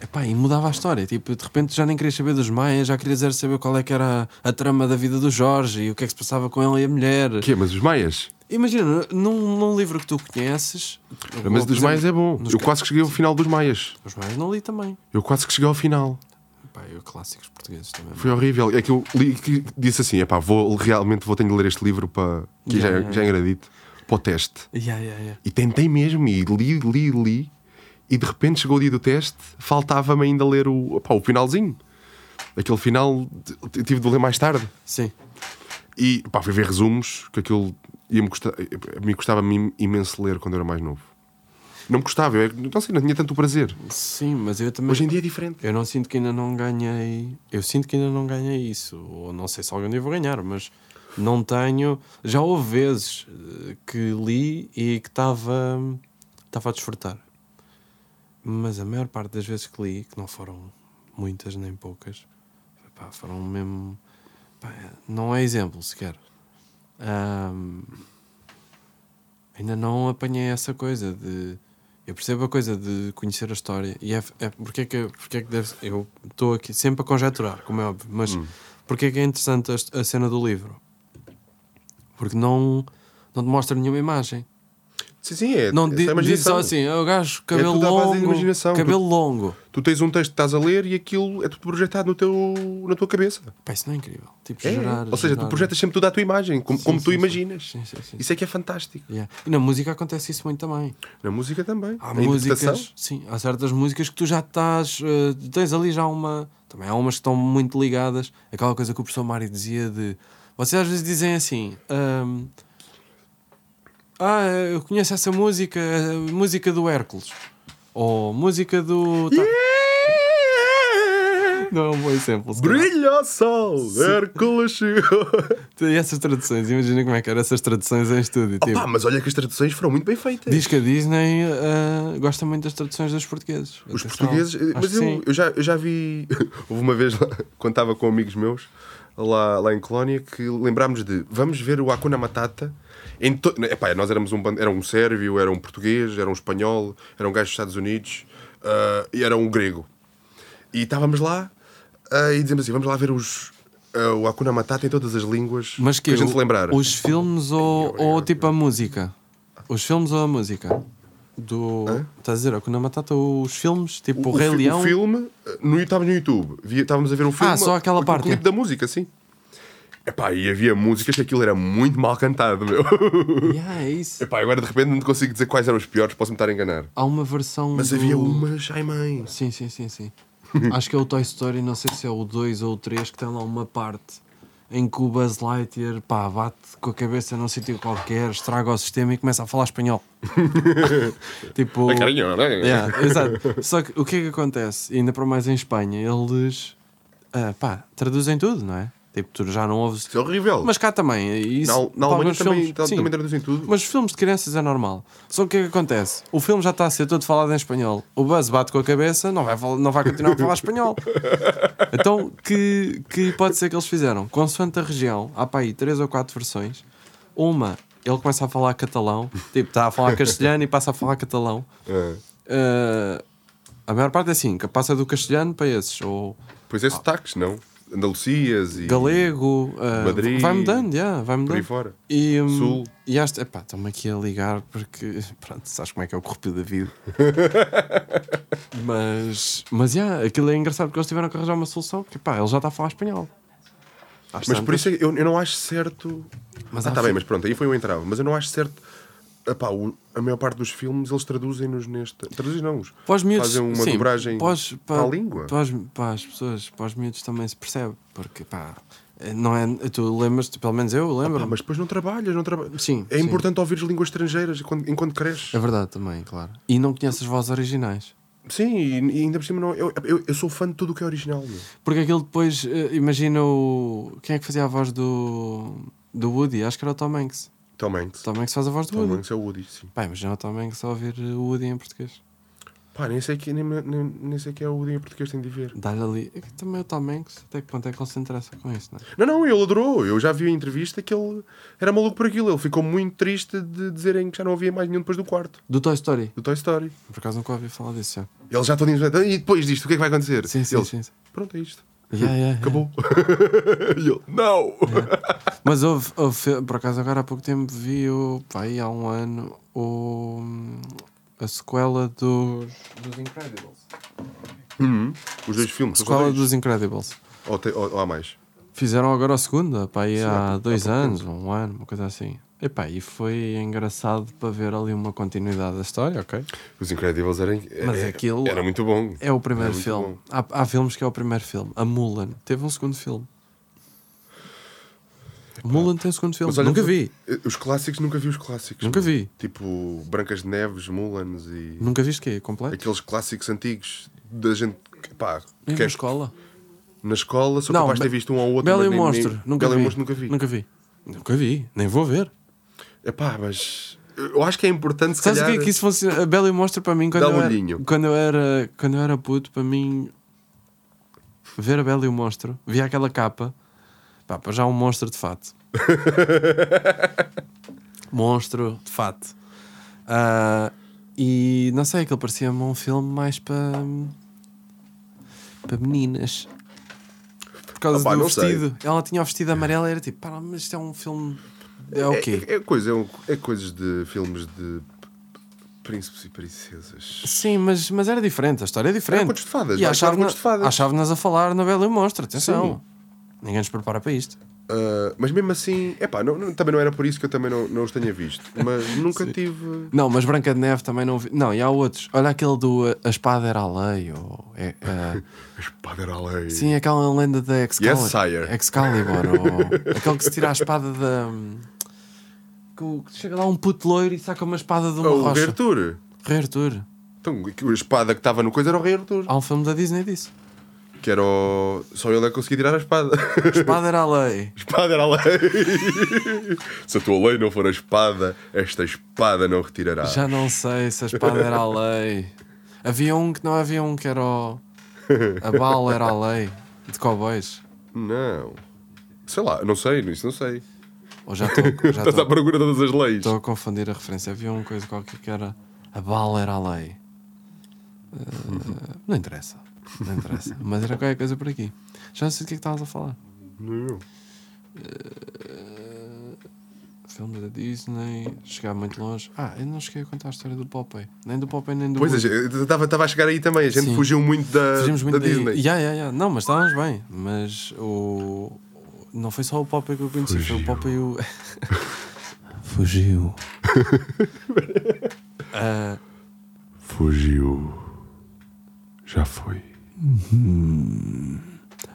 epá, e mudava a história. Tipo, de repente já nem querias saber dos Maias, já querias era saber qual é que era a, a trama da vida do Jorge e o que é que se passava com ele e a mulher. Que é, mas os Maias? Imagina, num, num livro que tu conheces. Mas dos Maias é bom. Eu quase que cheguei ao final dos Maias. Os Maias não li também. Eu quase que cheguei ao final. Epá, eu clássicos portugueses também. Foi horrível. É que eu li, que disse assim: epá, vou, realmente vou ter de ler este livro para. que já, Yeah, yeah, já é engradito. Para o teste. Yeah, yeah, yeah. E tentei mesmo, e li, li, li, e de repente chegou o dia do teste, faltava-me ainda ler o, opá, o finalzinho. Aquele final tive de ler mais tarde. Sim. E pá, fui ver resumos, que aquilo ia-me custar, a mim custava-me imenso ler quando eu era mais novo. Não me custava, eu não sei, não tinha tanto prazer. Sim, mas eu também. Hoje em dia é diferente. Eu não sinto que ainda não ganhei. Eu sinto que ainda não ganhei isso. Ou não sei se algum dia vou ganhar, mas não tenho. Já houve vezes eh, que li e que estava estava a desfrutar. Mas a maior parte das vezes que li, que não foram muitas nem poucas, pá, foram mesmo. pá, não é exemplo sequer. Ahm, ainda não apanhei essa coisa de. Eu percebo a coisa de conhecer a história e é, é porque é que, porque é que deve, eu estou aqui sempre a conjecturar, como é óbvio, mas porque é que é interessante a, a cena do livro? Porque não, não te mostra nenhuma imagem. Sim, sim, é. Não é di- diz só assim, é o gajo, cabelo tudo à base da longo, cabelo longo. Tu tens um texto que estás a ler e aquilo é tudo projetado no teu, na tua cabeça. Pá, isso não é incrível. Tipo, É. gerar, Ou seja, tu gerar- projetas sempre tudo à tua imagem, como, Sim, como sim, tu sim. imaginas. Isso é que é fantástico. Yeah. E na música acontece isso muito também. Na música também. Há a músicas, sim, há certas músicas que tu já estás, eh, tens ali já uma, também há umas que estão muito ligadas, aquela coisa que o professor Mário dizia de, vocês às vezes dizem assim, ahm, ah, eu conheço essa música, a música do Hércules, ou música do... tá- Não é um bom exemplo. Brilha o sol, Hércules chegou. E essas traduções, imagina como é que eram essas traduções em estúdio. Tipo, Opa, mas olha que as traduções foram muito bem feitas. diz que a Disney ah, gosta muito das traduções dos portugueses. Os Atenção. portugueses, Acho mas eu, eu já, eu já vi, houve uma vez lá, quando estava com amigos meus lá, lá em Colónia que lembrámos de vamos ver o Hakuna Matata. Em to... Epá, nós éramos um, era um sérvio, era um português, era um espanhol, era um gajo dos Estados Unidos ah, e era um grego. E estávamos lá ah, e dizemos assim: vamos lá ver os, ah, o Hakuna Matata em todas as línguas Mas que, a gente o- lembrar. Os filmes ou, ou tipo a música? Os filmes ou a música? Do. Hã? Estás a dizer, Hakuna Matata, os filmes, tipo o, o, Rei fi- Leão. o filme ah, no, estava no YouTube. Via- Estávamos a ver um filme. só aquela o parte. clipe da música, sim. Epá, e havia músicas que aquilo era muito mal cantado, meu. Yeah, é isso. Epá, agora de repente não te consigo dizer quais eram os piores, posso-me estar a enganar. Há uma versão. Mas do- havia umas, ai mãe. Sim, sim, sim, sim. Acho que é o Toy Story, não sei se é o 2 ou o 3, que tem lá uma parte em que o Buzz Lightyear pá, bate com a cabeça num sítio qualquer, estraga o sistema e começa a falar espanhol. tipo. Ai, carinho, não é? Yeah, exato. Só que o que é que acontece? Ainda para mais em Espanha, eles ah, pá, traduzem tudo, não é? Tipo, tu já não ouves. Isso é horrível. Mas cá também. Isso, na, na para Alemanha alguns também, filmes, sim. também traduzem tudo. Mas filmes de crianças é normal. Só que o que é que acontece? O filme já está a ser todo falado em espanhol. O Buzz bate com a cabeça, não vai, não vai continuar a falar espanhol. Então, que, que pode ser que eles fizeram? Consoante a região, há para aí três ou quatro versões. Uma, ele começa a falar catalão, tipo, está a falar castelhano e passa a falar catalão. Ah, Uh, a maior parte é assim, que passa do castelhano para esses, ou pois é, sotaques, não? Andalucias e. galego, uh, Madrid, vai mudando, já, vai Por aí mudando. fora. E, hum, Sul. e acho, epá, estão-me aqui a ligar porque, pronto, sabes como é que é o corrupio da vida. mas, mas, yeah, aquilo é engraçado porque eles tiveram que arranjar uma solução porque, pá, ele já está a falar espanhol. Às Mas por isso é eu, eu não acho certo. Mas ah, tá bem, mas pronto, aí foi o entrave. Mas eu não acho certo. Epá, o- a maior parte dos filmes eles traduzem-nos neste. Traduzem não, os- miúdos, fazem uma sim, dobragem para, os- para a língua. Para, para as pessoas, para os miúdos também se percebe, porque pá, não é, tu lembras, pelo menos eu lembro. Ah, mas depois não trabalhas, não trabalhas. Sim, É sim. importante ouvir as línguas estrangeiras enquanto, enquanto cresces. É verdade também, claro. E não conheces as vozes originais. Sim, e, ainda por cima não, eu, eu, eu sou fã de tudo o que é original. meu. Porque aquilo depois, eh, imagina o. Quem é que fazia a voz do. do Woody? Acho que era o Tom Hanks. Tom Hanks. Tom Hanks faz a voz do Tom Woody. Hanks é o Woody, sim. Pá, imagina o Tom Hanks a ouvir o Woody em português. Pá, nem sei que, nem, nem, nem sei que é o Woody em português, tem de ver. Dá-lhe ali. é que Também o Tom Hanks, até que ponto é que ele se interessa com isso, não é? Não, não, ele adorou. Eu já vi a entrevista que ele era maluco por aquilo. Ele ficou muito triste de dizerem que já não havia mais nenhum depois do quarto, Do Toy Story. do Toy Story. Por acaso nunca ouvi falar disso já. Ele já todo. E depois disto, o que é que vai acontecer? Sim, sim, Ele, sim. sim. Pronto, é isto. Yeah, yeah, yeah. Acabou. e ele, não! Mas houve, houve por acaso agora há pouco tempo vi o, há um ano o, a sequela dos, dos Incredibles. Uhum. Os dois filmes. só Sequela dois. dos Incredibles. Ou, te- ou- ou há mais. Fizeram agora a segunda, pá, Sim, há há- dois há anos, um ano, uma coisa assim. Epá, e foi engraçado para ver ali uma continuidade da história, ok? Os Incredibles eram. Mas é- aquilo- Era muito bom. É o primeiro filme. Há, há filmes que é o primeiro filme. A Mulan teve um segundo filme. Mulan tem um segundo filme. Olha, Nunca vi. Os clássicos, nunca vi os clássicos. Nunca vi. Tipo Brancas de Neves, Mulans e. Nunca viste quê? Completo? Aqueles clássicos antigos da gente. que, Pá, E que na é- escola? na escola sou Não, capaz de ter visto um ou outro. Bela e o nem- nem- Monstro. Nunca Bela vi. Monstro nunca vi. Nunca vi. Nunca vi. Nem vou ver. Epá, mas Eu acho que é importante, se Sabes o calhar... que é que isso funciona? A Bela e o Monstro para mim, quando, eu era, quando, eu era, quando eu era puto, para mim, ver a Bela e o Monstro, via aquela capa, pá, para já um monstro de fato. monstro de fato. Ah, e não sei, aquilo parecia-me um filme mais para. para meninas. Por causa Ah pá, do não sei. vestido. Ela tinha o vestido amarelo e era tipo, pá, mas isto é um filme. É o quê? É, é, coisa, é, um- é coisas de filmes de príncipes e princesas. Sim, mas, mas era diferente, a história é diferente. Era contos de fadas, E há chave-nas a falar na Bela e o Monstro, atenção. Ninguém nos prepara para isto. Ah, mas mesmo assim, epá, não, não- também não era por isso que eu também não, não os tenha visto. Mas nunca tive. Não, mas Branca de Neve também não vi. Não, e há outros. Olha aquele do uh, A Espada era a Lei. Ou, é, uh, A espada era a lei. sim, aquela lenda da Excalibur. Yes, sire. Excalibur. ou, aquele que se tira a espada da. hum, que chega lá um puto loiro e saca uma espada de uma Oh, o Rei rocha. Arthur. Rei Arthur. Então, a espada que estava no coisa era o Rei Arthur. Há um filme da Disney disso. Que era o... Só ele é que conseguia tirar a espada. A espada era a lei. espada era a lei. Se a tua lei não for a espada, esta espada não retirará. Já não sei se a espada era a lei. Havia um que não havia um que era o. A bala era a lei. De cowboys. Não. Sei lá, não sei, isso não sei. Ou já estou. Estás à procura de todas as leis. estou a confundir a referência. Havia uma coisa qualquer que era. A bala era a lei. Uh, não interessa. Não interessa. Mas era qualquer coisa por aqui. Já não sei do que é que estavas a falar. Não. Filme da Disney. Chegar muito longe. Ah, eu não cheguei a contar a história do Popeye. Nem do Popeye, nem do. Pois, Woody. eu estava a chegar aí também. A gente Sim. fugiu muito da, Fugimos muito da daí. Disney. Ya, ya, ya. Não, mas estávamos bem. Mas o. Não foi só o Popeye que eu conheci, foi o Fugiu. Popeye e o. Fugiu. Ah, Fugiu. Já foi.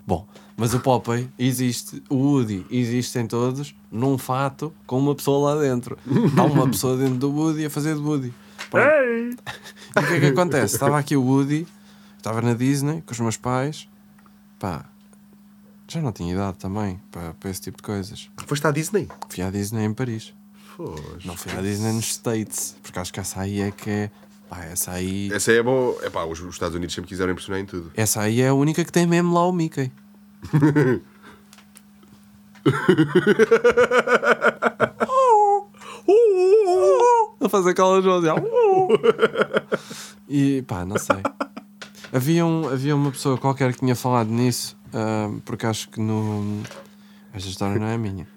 Bom, mas o Popeye existe, o Woody existe em todos, num fato, com uma pessoa lá dentro. Há uma pessoa dentro do Woody a fazer de Woody. Pronto. E o que é que acontece? Estava aqui o Woody, estava na Disney com os meus pais, pá, já não tinha idade também para, para esse tipo de coisas. Foste à Disney? Fui à Disney em Paris. Foste. Não fui à Disney nos States, porque acho que essa aí é que é. Pá, essa aí. Essa aí é boa. Epá, os, os Estados Unidos sempre quiseram impressionar em tudo. Essa aí é a única que tem mesmo lá o Mickey. A fazer aquelas vozes. E pá, não sei. Havia, um, havia uma pessoa qualquer que tinha falado nisso, ahm, porque acho que no. Esta história não é minha,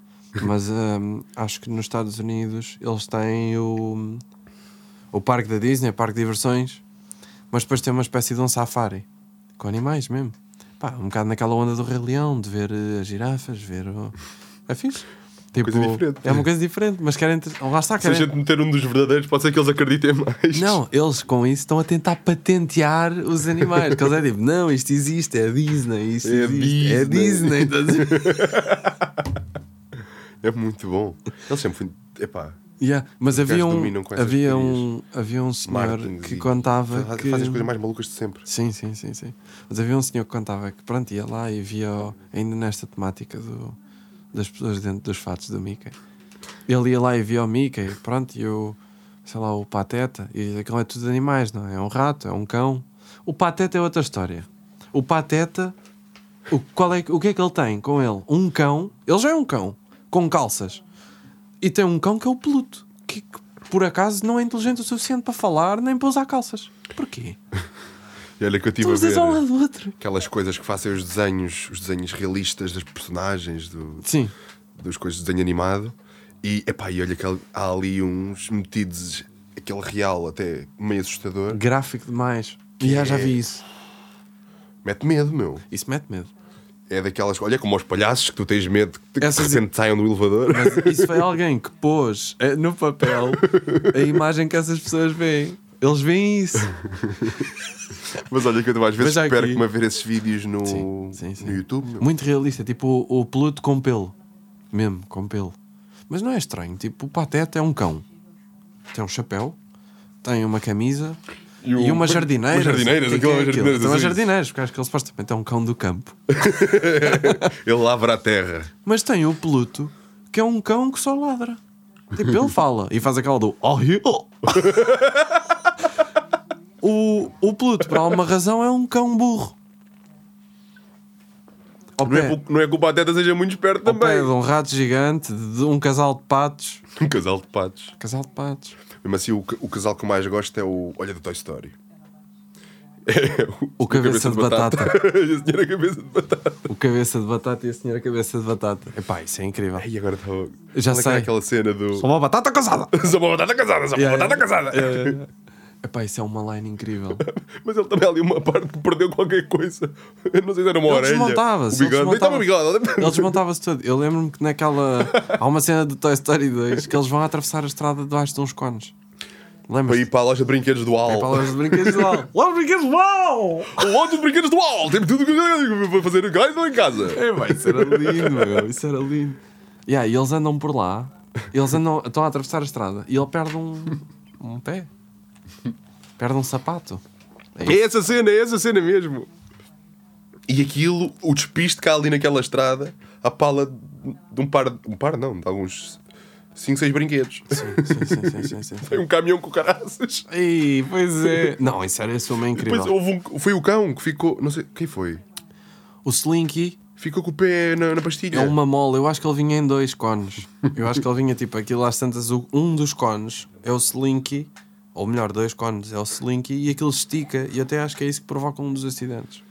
mas ahm, acho que nos Estados Unidos eles têm o, o parque da Disney, o parque de diversões, mas depois tem uma espécie de um safari com animais mesmo. Pá, um bocado naquela onda do Rei Leão, de ver eh, as girafas, ver o. É fixe. Tipo, Coisa diferente. É uma coisa diferente, mas querem. Lá está, Se a querem. gente meter um dos verdadeiros, pode ser que eles acreditem mais. Não, eles com isso estão a tentar patentear os animais. Que eles é tipo, não, isto existe, é Disney, isto É existe, é Disney." Disney. estás a ver? É muito bom. Eles sempre. Epá. Yeah, Mas Os havia um, havia, um, havia um senhor Martins que contava faz- que... Fazem as coisas mais malucas de sempre. Sim, sim, sim, sim. Mas havia um senhor que contava que pronto, ia lá e via ainda nesta temática do, das pessoas dentro dos fatos do Mickey. Ele ia lá e via o Mickey, pronto, e o sei lá, o Pateta, e aquilo é tudo animais, não é? É um rato, é um cão. O Pateta é outra história. O Pateta, o, qual é, o que é que ele tem com ele? Um cão, ele já é um cão, com calças. E tem um cão que é o Pluto, que, que, por acaso não é inteligente o suficiente para falar nem para usar calças. Porquê? E olha que eu Estão a ver ao lado do outro. aquelas coisas que fazem os desenhos, os desenhos realistas das personagens, do, Sim. dos coisas de desenho animado. E, epá, e olha que há ali uns metidos, aquele real até meio assustador. Gráfico demais. E já, já vi isso. Mete medo, meu. Isso mete medo. É daquelas. Olha como aos palhaços que tu tens medo que de Essas- repente saiam do elevador. Mas isso foi alguém que pôs eh, no papel a imagem que essas pessoas veem. Eles veem isso. Mas olha que eu às vezes perco-me a ver esses vídeos no, Sim, sim, sim. no YouTube. meu. Muito realista. Tipo o, o Pluto com pelo. Mesmo, com pelo. Mas não é estranho. Tipo, o Pateta é um cão. Tem um chapéu, tem uma camisa e, o- umas jardineiras. Umas jardineiras, O que é que aquilo é Tem umas azuis. jardineiras, porque acho que ele supostamente é um cão do campo. Ele lavra a terra. Mas tem o Pluto, que é um cão que só ladra. Tipo, ele fala e faz aquela do oh, oh." o, o Pluto, por alguma razão, é um cão burro. Ao Não é, pé, não é que o Pateta seja muito esperto ao pé também. de um rato gigante, de um casal de patos. Um casal de patos. Casal de patos. Mesmo assim, o, o casal que eu mais gosto é o. Olha do Toy Story. É O cabeça de batata. a senhora cabeça de batata. O cabeça de batata e a senhora cabeça de batata. Epá, isso é incrível. E agora está. Já é é sei. aquela cena do. Sou uma batata casada. Sou uma batata casada, sou uma Yeah, batata yeah. casada. Yeah, yeah, yeah. Epá, isso é uma line incrível. Mas ele também ali uma parte que perdeu qualquer coisa. Eu não sei se era uma Ele orelha. desmontava-se, ele desmontava-se. bigode. Ele desmontava-se todo. Eu lembro-me que naquela. Há uma cena do Toy Story 2 que eles vão atravessar a estrada debaixo de uns cones. Para Lembras? ir para a loja de brinquedos do É para AL. loja de brinquedos do Al. Loja de brinquedos do Al! Loja de brinquedos do AL. Temos tudo para fazer gás em casa. É, pá, isso era lindo, meu. Isso era lindo. Yeah, e eles andam por lá. Eles andam, estão a atravessar a estrada e ele perde um, um pé. Perde um sapato. É É essa cena, é essa cena mesmo. E aquilo, o despiste há ali naquela estrada, a pala de um par, um par não, de alguns 5, 6 brinquedos. Sim, sim, sim, sim, sim, sim. Tem um caminhão com caraças. Ei, pois é. Não, isso era esse filme é Depois incrível. houve um, foi o cão que ficou, não sei, quem foi? O Slinky Ficou com o pé na, na pastilha. é uma mola. Eu acho que ele vinha em dois cones. Eu acho que ele vinha tipo aquilo às tantas. Um dos cones é o Slinky, ou melhor, dois cones é o Slinky e aquilo estica. E até acho que é isso que provoca um dos acidentes.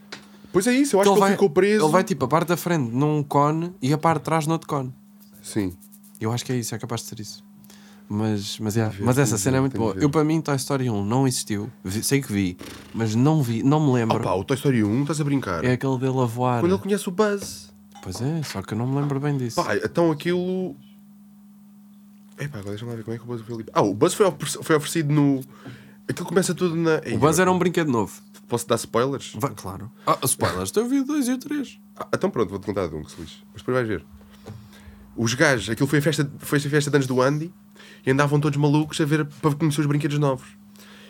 Pois é isso, eu acho Porque que ele ficou preso. Ele vai tipo a parte da frente num cone e a parte de trás no outro cone. Sim. Eu acho que é isso, é capaz de ser isso. Mas, mas, yeah, ver, mas essa cena é ver, muito tenho de boa. Eu, para mim, Toy Story 1 não existiu. Vi- sei que vi, mas não vi, não me lembro. Opa, o Toy Story 1, estás a brincar. É aquele dele a voar. Quando ele conhece o Buzz. Pois é, só que eu não me lembro bem disso. Pá, então aquilo. Epá, agora deixa-me lá ver como é que o Buzz foi ali. Ah, o Buzz foi, ofer- foi oferecido no. Aquilo começa tudo na. o Buzz era um brinquedo novo. Posso dar spoilers? Vai, claro. Ah, spoilers, eu vi o 2 e o 3. Ah, então pronto, vou-te contar de um que se lixe. Mas depois vais ver. Os gajos, aquilo foi a festa, foi a festa de anos do Andy e andavam todos malucos a ver para conhecer os brinquedos novos.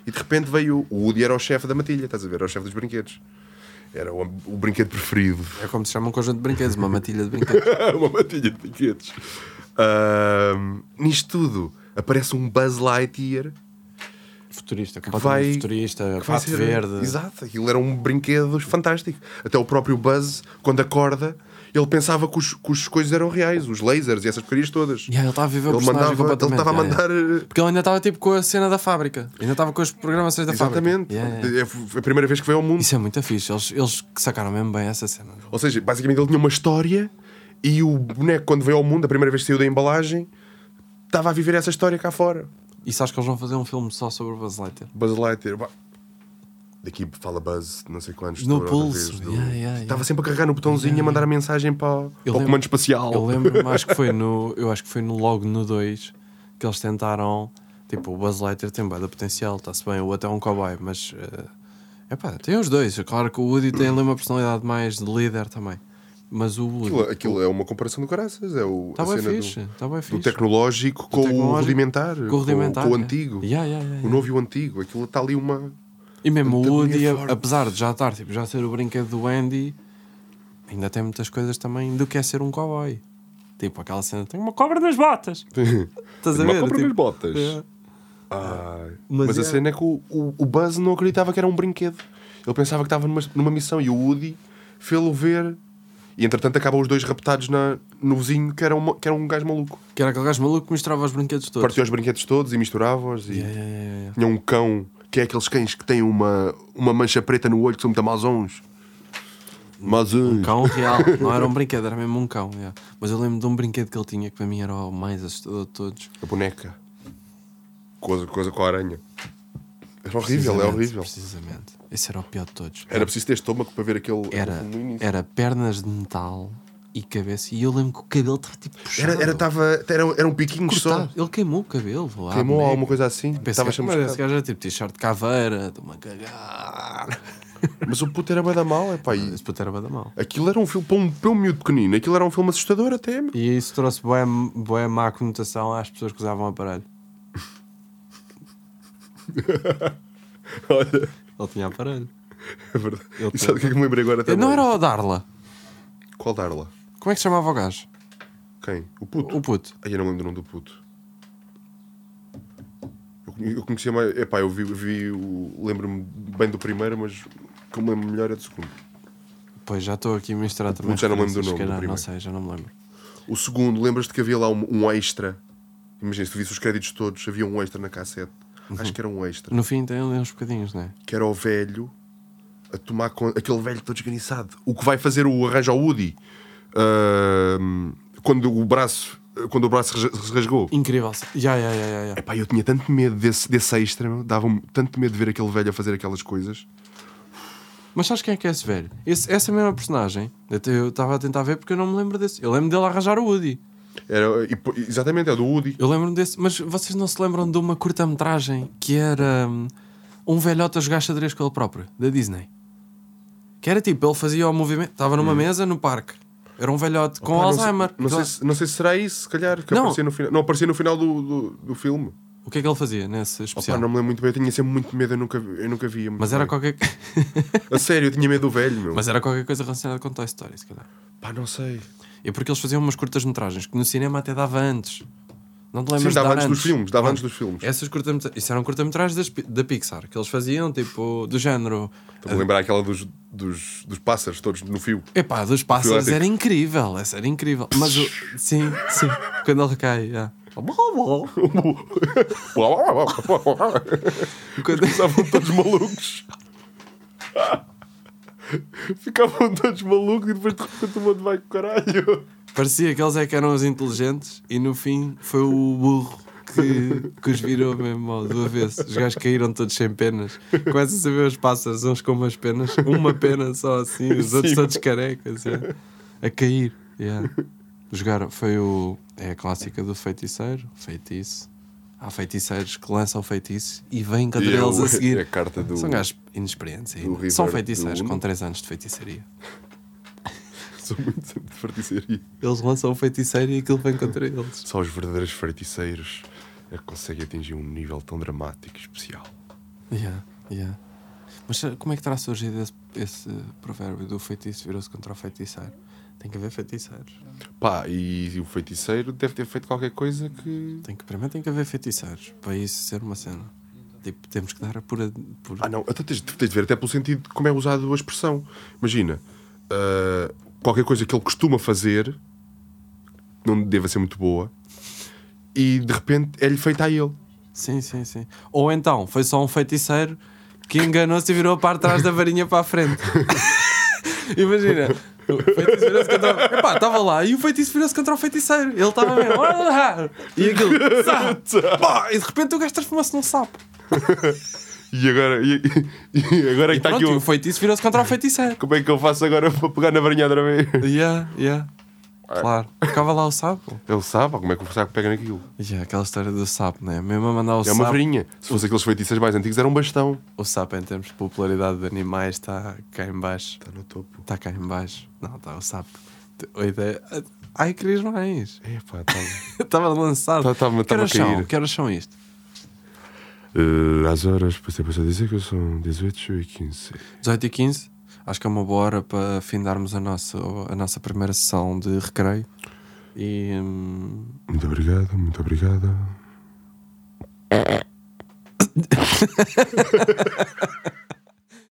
E de repente veio. O Woody era o chefe da matilha, estás a ver? Era o chefe dos brinquedos. Era o, o brinquedo preferido. É como se chama um conjunto de brinquedos, uma matilha de brinquedos. uma matilha de brinquedos. Ahm, nisto tudo aparece um Buzz Lightyear Futurista, vai- completamente futurista, que vai ser- verde. Exato, aquilo era um brinquedo fantástico. Até o próprio Buzz, quando acorda, ele pensava que os, que os coisas eram reais, os lasers e essas porcarias todas. Yeah, ele estava a viver Ele mandava, ele estava a yeah, yeah. mandar. eh, Porque ele ainda estava tipo com a cena da fábrica. Ainda estava com as programações da Exatamente. fábrica. Yeah, yeah. É, a primeira vez que veio ao mundo. Isso é muito fixe. Eles, eles que sacaram mesmo bem essa cena. Ou seja, basicamente ele tinha uma história e o boneco, quando veio ao mundo, a primeira vez que saiu da embalagem, estava a viver essa história cá fora. E sabes que eles vão fazer um filme só sobre o Buzz Lightyear? Buzz Lightyear. bah. Daqui fala Buzz, não sei quantos. No pulso. do- Yeah, yeah, yeah. Estava sempre a carregar no botãozinho e a mandar a mensagem para, Eu para o lembro- comando espacial. Eu lembro-me, acho que foi no. Eu acho que foi no logo no 2 que eles tentaram. Tipo, o Buzz Lightyear tem bem da potencial, está-se bem, o outro é um cowboy, mas. é epá, tem os dois. Claro que o Woody tem ali uma personalidade mais de líder também. Mas o. Aquilo, aquilo é uma comparação do caraças. É o, Está a bem cena fixe. do, Está bem do tecnológico com o rudimentar. Com o rudimentar. Com, o yeah. antigo. Yeah, yeah, yeah, O novo e o antigo. Aquilo está ali uma. E mesmo o Woody, a- apesar de já estar, tipo, já ser o brinquedo do Andy, ainda tem muitas coisas também do que é ser um cowboy. Tipo, aquela cena, tem uma cobra nas botas. Estás a uma ver? compra Tipo, nas botas. Ai. Mas Mas, a é- cena é que o, o, o Buzz não acreditava que era um brinquedo. Ele pensava que estava numa, numa missão e o Woody fê-lo ver. E entretanto acabam os dois raptados na, no vizinho que era, uma, que era um gajo maluco. Que era aquele gajo maluco que misturava os brinquedos todos. Partiu os brinquedos todos e misturava-os. E Yeah, yeah, yeah, tinha um cão que é aqueles cães que têm uma, uma mancha preta no olho que são muito mazons. Mazons. Um cão real, não era um brinquedo, era mesmo um cão. yeah. Mas eu lembro de um brinquedo que ele tinha que para mim era o mais assustador de todos. A boneca. Coisa, coisa com a aranha. Era horrível, é horrível. Precisamente. Esse era o pior de todos. Era preciso ter estômago para ver aquele Era, filme no início. era pernas de metal e cabeça. E eu lembro que o cabelo estava tipo puxado. Era, era, tava, era, eram piquinhos só. cortado. Ele queimou o cabelo. à Queimou boneca. alguma coisa assim. Estava mas esse gajo era tipo t-shirt de caveira, estou-me a cagar. Mas o puto era bem da mal, é pá. e Esse puto era bué da mal. Aquilo era um filme para um, para um miúdo pequenino. Aquilo era um filme assustador até. E isso trouxe boa, boa má conotação às pessoas que usavam o aparelho. Olha, Ele tinha aparelho. é verdade. Ele E sabe o que é que me lembrei agora também? Não era o Darla. Qual Darla? Como é que se chamava o gajo? Quem? O puto? O puto. Ai, eu não lembro o nome do puto. eu conhecia mais. Epá, eu vi, vi o. Lembro-me bem do primeiro, mas o que eu me lembro melhor é do segundo. Pois já estou aqui a misturar também. já não me lembro do referências, nome do se calhar, Não primeiro. sei, já não me lembro. O segundo, lembras-te que havia lá um, um extra? Imagina, se tu visse os créditos todos, havia um extra na cassete. Acho que era um extra. No fim tem ali uns bocadinhos, não é? Que era o velho a tomar conta. Aquele velho todo esganiçado. O que vai fazer o arranjo ao Woody. Ahm, quando o braço. Quando o braço se rasgou. Incrível. Já, já, já, já. Epá, eu tinha tanto medo desse, desse extra, dava-me tanto medo de ver aquele velho a fazer aquelas coisas. Mas sabes quem é que é esse velho? Esse- essa mesma personagem, eu estava a tentar ver porque eu não me lembro desse. Eu lembro dele arranjar o Woody. Era, exatamente, é do Woody. Eu lembro-me desse. Mas vocês não se lembram de uma curta-metragem que era hum, um velhote a jogar xadrez com ele próprio, da Disney? Que era tipo, ele fazia o movimento, estava numa mesa no parque. Era um velhote com Hum. Pá, não sei- Alzheimer. Não sei, se, não sei se será isso, se calhar. Que Não. aparecia no final, não aparecia no final do, do, do filme. O que é que ele fazia nesse Opa, especial? não me lembro muito bem. Eu tinha sempre muito medo. Eu nunca, eu nunca via. Mas era bem. qualquer. A sério, eu tinha medo do velho, meu. Mas era qualquer coisa relacionada com Toy Story, se calhar. Pá, não sei. É porque eles faziam umas curtas-metragens que no cinema até dava antes. Não te Sim, lembras de dava dar antes dos filmes. Dava antes dos filmes. Essas curta-metragens, isso eram curta-metragens da Pixar, que eles faziam, tipo, do género. Estou-me a lembrar aquela dos, dos, dos pássaros todos no fio. Epá, dos pássaros era incrível, essa era incrível. Mas o. Sim, sim, quando ele recai, já. Quando- Estavam todos malucos. Ficavam todos malucos e depois de repente o mundo vai com o caralho. Parecia que eles é que eram os inteligentes e no fim foi o burro que, que os virou mesmo ao do avesso. Os gajos caíram todos sem penas. Começa a ver os pássaros, uns com umas penas, uma pena só assim, os outros Sim. todos carecas, yeah, a cair. yeah. Jogaram, foi o. É a clássica do feiticeiro, feitiço. Há feiticeiros que lançam feitiço e vêm contra E é eles o- a seguir. é a carta do- São gajos inexperientes ainda. River São feiticeiros com 3 anos de feitiçaria. Sou muito sempre de feitiçaria. Eles lançam o feiticeiro e aquilo vem contra eles. Só os verdadeiros feiticeiros é que conseguem atingir um nível tão dramático e especial. Yeah, yeah. Mas eh, como é que terá surgido esse, esse provérbio do feitiço virou-se contra o feiticeiro? Tem que haver feiticeiros. Pá, e o feiticeiro deve ter feito qualquer coisa que. Tem que, primeiro tem que haver feiticeiros para isso ser uma cena. Tipo, temos que dar a pura. por Ah, não, até tens, tens de ver até pelo sentido de como é usado a expressão. Imagina, ah, qualquer coisa que ele costuma fazer não deva ser muito boa e de repente é-lhe feita a ele. Sim, sim, sim. Ou então foi só um feiticeiro que enganou-se e virou para trás da varinha para a frente. Imagina. O feitiço virou-se contra o... Epá, estava lá e o feitiço virou-se contra o feiticeiro. Ele estava mesmo. "Ah!" E aquilo. "Sapo!" Pá, e de repente o gajo transformou-se num sapo. E agora, e, e agora que está aqui Pronto, e o. o feitiço virou-se contra o feiticeiro. Como é que eu faço agora para pegar na varinha outra vez? Yeah, yeah. Claro. Ficava lá o sapo. Ele sabe como é que o sapo pega naquilo. Yeah, aquela história do sapo, né? Mesmo a mandar o É sapo. uma varinha. Se fosse aqueles feitiços mais antigos, era um bastão. O sapo, em termos de popularidade de animais, está cá em baixo. Está no topo. Está cá em baixo. Não, está o sapo. A ideia... Ai, querias mais. É pá, tá. Estava lançado. Tá- que tá-me a cair. Que horas são isto? Uh, às horas, pensei para dizer que são 18 e 15. 18 e 15. Acho que é uma boa hora para findarmos a nossa, a nossa primeira sessão de recreio. E. hum, Muito obrigado, muito obrigada.